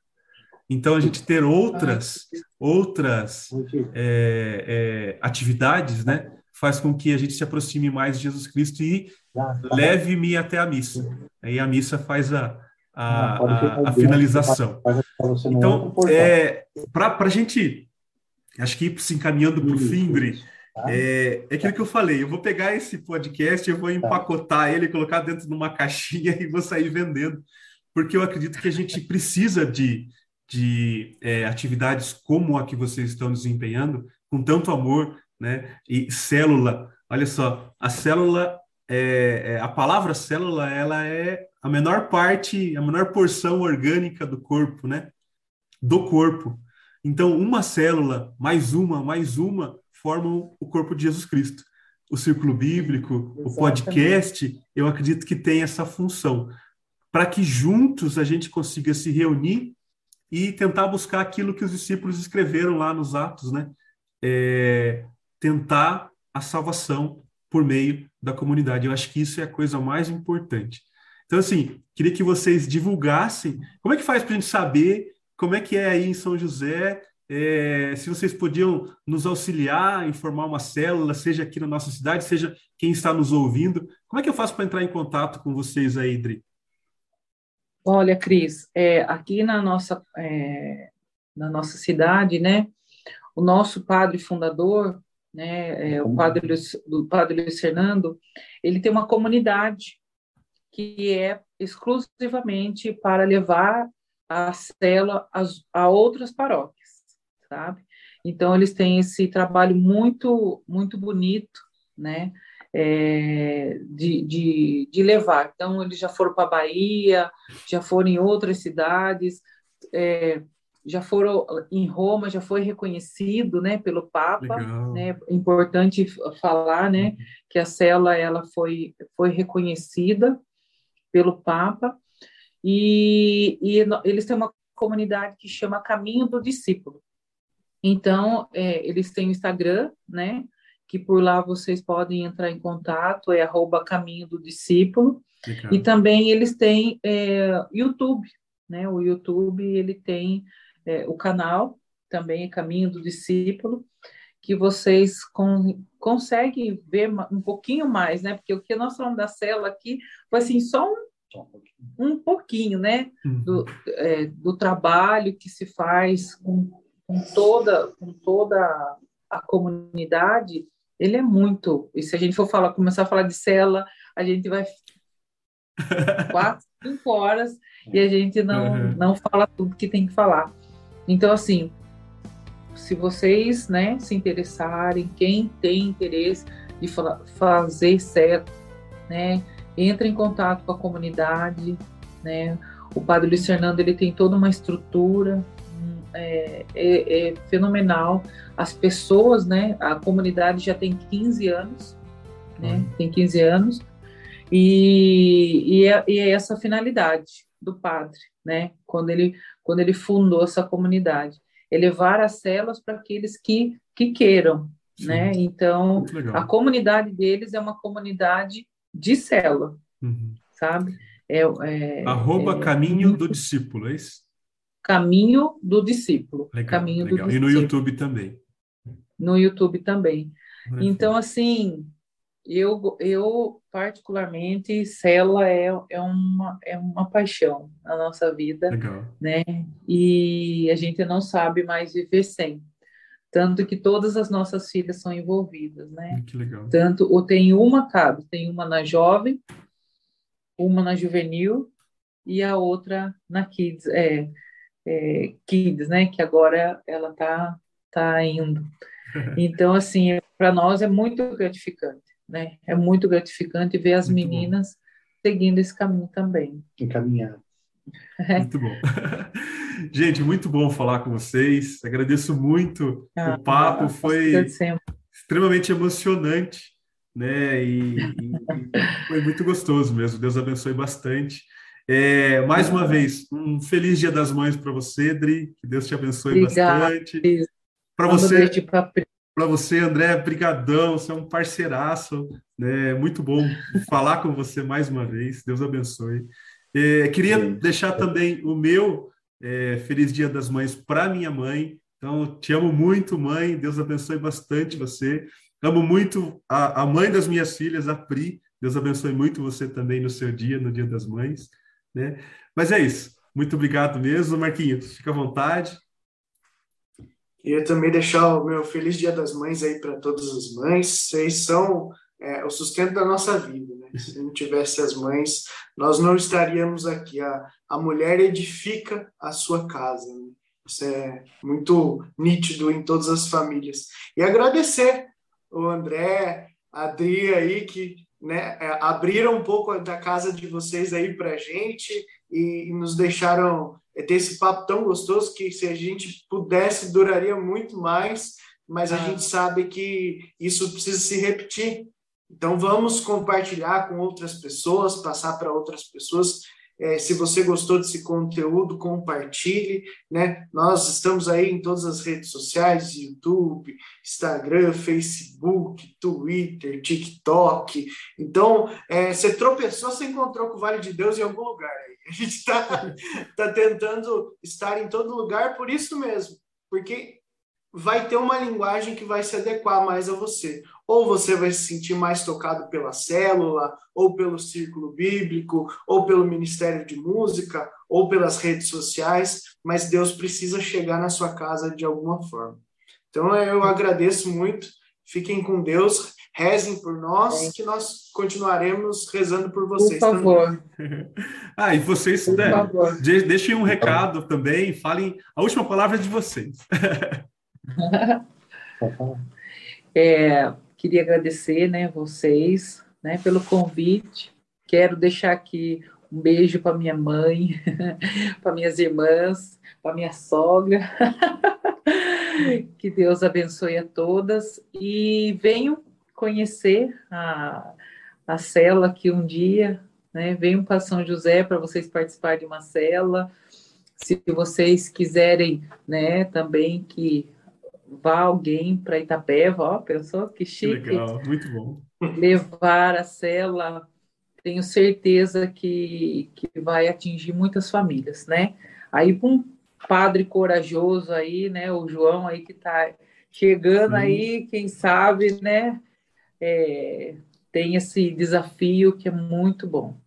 Então, a gente ter outras, outras é, é, atividades, né, faz com que a gente se aproxime mais de Jesus Cristo e leve-me até a missa. Aí a missa faz a, a, a, a finalização. Então, é, para a gente, acho que se encaminhando para o fim, Tá? É, é aquilo que eu falei, eu vou pegar esse podcast, eu vou tá. empacotar tá. ele, colocar dentro de uma [laughs] caixinha e vou sair vendendo, porque eu acredito que a gente precisa de, de é, atividades como a que vocês estão desempenhando, com tanto amor, né? E célula, olha só, a célula, é, é, a palavra célula, ela é a menor parte, a menor porção orgânica do corpo, né? Do corpo. Então, uma célula, mais uma, mais uma, formam o corpo de Jesus Cristo. O círculo bíblico, Exatamente. o podcast, eu acredito que tem essa função, para que juntos a gente consiga se reunir e tentar buscar aquilo que os discípulos escreveram lá nos Atos, né? É, tentar a salvação por meio da comunidade. Eu acho que isso é a coisa mais importante. Então, assim, queria que vocês divulgassem como é que faz para a gente saber como é que é aí em São José, é, se vocês podiam nos auxiliar em formar uma célula, seja aqui na nossa cidade, seja quem está nos ouvindo. Como é que eu faço para entrar em contato com vocês aí, Idri? Olha, Cris, é, aqui na nossa, é, na nossa cidade, né, o nosso padre fundador, né, é, o padre, o padre Luiz Fernando, ele tem uma comunidade que é exclusivamente para levar a célula a, a outras paróquias, sabe? Então, eles têm esse trabalho muito, muito bonito, né, é, de, de, de, levar. Então, eles já foram para a Bahia, já foram em outras cidades, é, já foram em Roma, já foi reconhecido, né, pelo Papa, Legal. né, importante falar, né, uhum. que a cela ela foi foi reconhecida pelo Papa e, e eles têm uma comunidade que chama Caminho do Discípulo. Então, é, eles têm o Instagram, né, que por lá vocês podem entrar em contato, é arroba Caminho do Discípulo, Legal. e também eles têm é, YouTube, né, o YouTube, ele tem é, o canal, também é Caminho do Discípulo, que vocês con conseguem ver um pouquinho mais, né? Porque o que nós falamos da célula aqui foi assim, só um, um pouquinho, né? Uhum. Do, é, do trabalho que se faz com, com, toda, com toda a comunidade, ele é muito. E se a gente for falar, começar a falar de célula, a gente vai [laughs] quatro, cinco horas e a gente não, uhum. não fala tudo que tem que falar. Então, assim, se vocês né, se interessarem, quem tem interesse de fazer certo, né, entre em contato com a comunidade, né, o Padre Luiz Fernando ele tem toda uma estrutura, é, é, é, fenomenal. As pessoas, né, a comunidade já tem 15 anos, né, uhum. tem 15 anos, e, e, é, e é essa finalidade do padre, né, quando ele quando ele fundou essa comunidade. Elevar as células para aqueles que, que queiram, Sim. né? Então, a comunidade deles é uma comunidade de célula, uhum. sabe? É, é, Arroba é, Caminho do Discípulo, é isso? Caminho do Discípulo. Legal, Caminho legal. Do e no YouTube também. No YouTube também. Então, assim, eu, eu particularmente, célula é, é, uma, é uma paixão na nossa vida, Legal. né? E a gente não sabe mais viver sem. Tanto que todas as nossas filhas são envolvidas, né? Que legal. Tanto, ou tem uma cada, tem uma na jovem, uma na juvenil e a outra na kids, é, é kids, né? Que agora ela tá, tá indo. [laughs] Então, assim, para nós é muito gratificante né? É muito gratificante ver as muito meninas bom. seguindo esse caminho também. Encaminhado. É. Muito bom. [laughs] Gente, muito bom falar com vocês. Agradeço muito ah, o papo, foi extremamente emocionante, né? E, e, foi muito gostoso mesmo. Deus abençoe bastante. É, mais uma vez, um feliz Dia das Mães para você, Dri. Que Deus te abençoe Obrigada. bastante. Para você, para você, André, brigadão, você é um parceiraço, né? Muito bom falar com você mais uma vez. Deus abençoe. É, queria Sim. deixar também o meu é, feliz Dia das Mães para minha mãe. Então, te amo muito, mãe. Deus abençoe bastante você. Amo muito a, a mãe das minhas filhas, a Pri. Deus abençoe muito você também no seu dia, no Dia das Mães. Né? Mas é isso. Muito obrigado mesmo, Marquinhos. Fica à vontade. Queria também deixar o meu feliz Dia das Mães aí para todas as mães. Vocês são é, o sustento da nossa vida. Né? Se não tivesse as mães, nós não estaríamos aqui. A, a mulher edifica a sua casa. Né? Isso é muito nítido em todas as famílias. E agradecer o André, a Adri aí, que né, é, abriram um pouco da casa de vocês aí para a gente e, e nos deixaram ter esse papo tão gostoso que se a gente pudesse duraria muito mais, mas a ah. gente sabe que isso precisa se repetir. Então vamos compartilhar com outras pessoas, passar para outras pessoas é, se você gostou desse conteúdo, compartilhe, né? Nós estamos aí em todas as redes sociais, YouTube, Instagram, Facebook, Twitter, TikTok. Então, é, você tropeçou, você encontrou com o Vale de Deus em algum lugar. A gente está [laughs] tá tentando estar em todo lugar por isso mesmo, porque vai ter uma linguagem que vai se adequar mais a você. Ou você vai se sentir mais tocado pela célula, ou pelo círculo bíblico, ou pelo ministério de música, ou pelas redes sociais, mas Deus precisa chegar na sua casa de alguma forma. Então eu agradeço muito. Fiquem com Deus, rezem por nós, que nós continuaremos rezando por vocês. Por favor. [laughs] ah, e vocês, né, deixem um recado também, falem a última palavra de vocês. [laughs] é, queria agradecer, né, vocês, né, pelo convite. Quero deixar aqui um beijo para minha mãe, [laughs] para minhas irmãs, para minha sogra. [laughs] que Deus abençoe a todas e venham conhecer a, a cela aqui um dia, né? Venham para São José para vocês participarem de uma cela. Se vocês quiserem, né, também que vá alguém para Itapeva, ó, pensou que chique. Que legal, muito bom. Levar a cela, tenho certeza que, que vai atingir muitas famílias, né? Aí com um padre corajoso aí, né, o João aí que está chegando Sim. aí, quem sabe, né, é, tem esse desafio que é muito bom.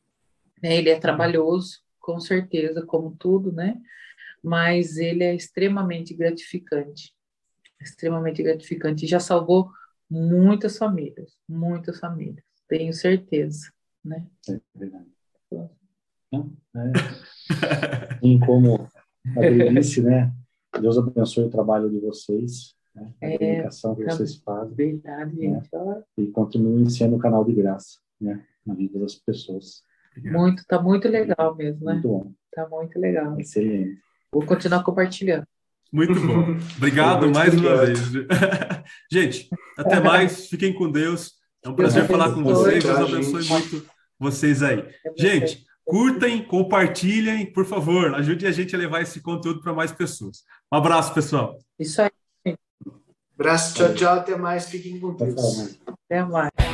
Ele é trabalhoso, com certeza, como tudo, né? Mas ele é extremamente gratificante extremamente gratificante e já salvou muitas famílias, muitas famílias, tenho certeza, né? É verdade. [laughs] É. Assim como a disse, né? Deus abençoe o trabalho de vocês, né? a é, dedicação que vocês fazem. Verdade, né? gente. E continuem sendo um canal de graça, né? Na vida das pessoas. Muito, tá muito legal mesmo, né? Muito bom. Tá muito legal. Excelente. Vou continuar compartilhando. Muito bom. [laughs] Obrigado mais uma vez. [laughs] gente, até mais. Fiquem com Deus. É um prazer falar com vocês. Deus abençoe muito vocês aí. Gente, curtem, compartilhem, por favor. Ajude a gente a levar esse conteúdo para mais pessoas. Um abraço, pessoal. Isso aí. Abraço, tchau, tchau. Até mais. Fiquem com Deus. Até mais.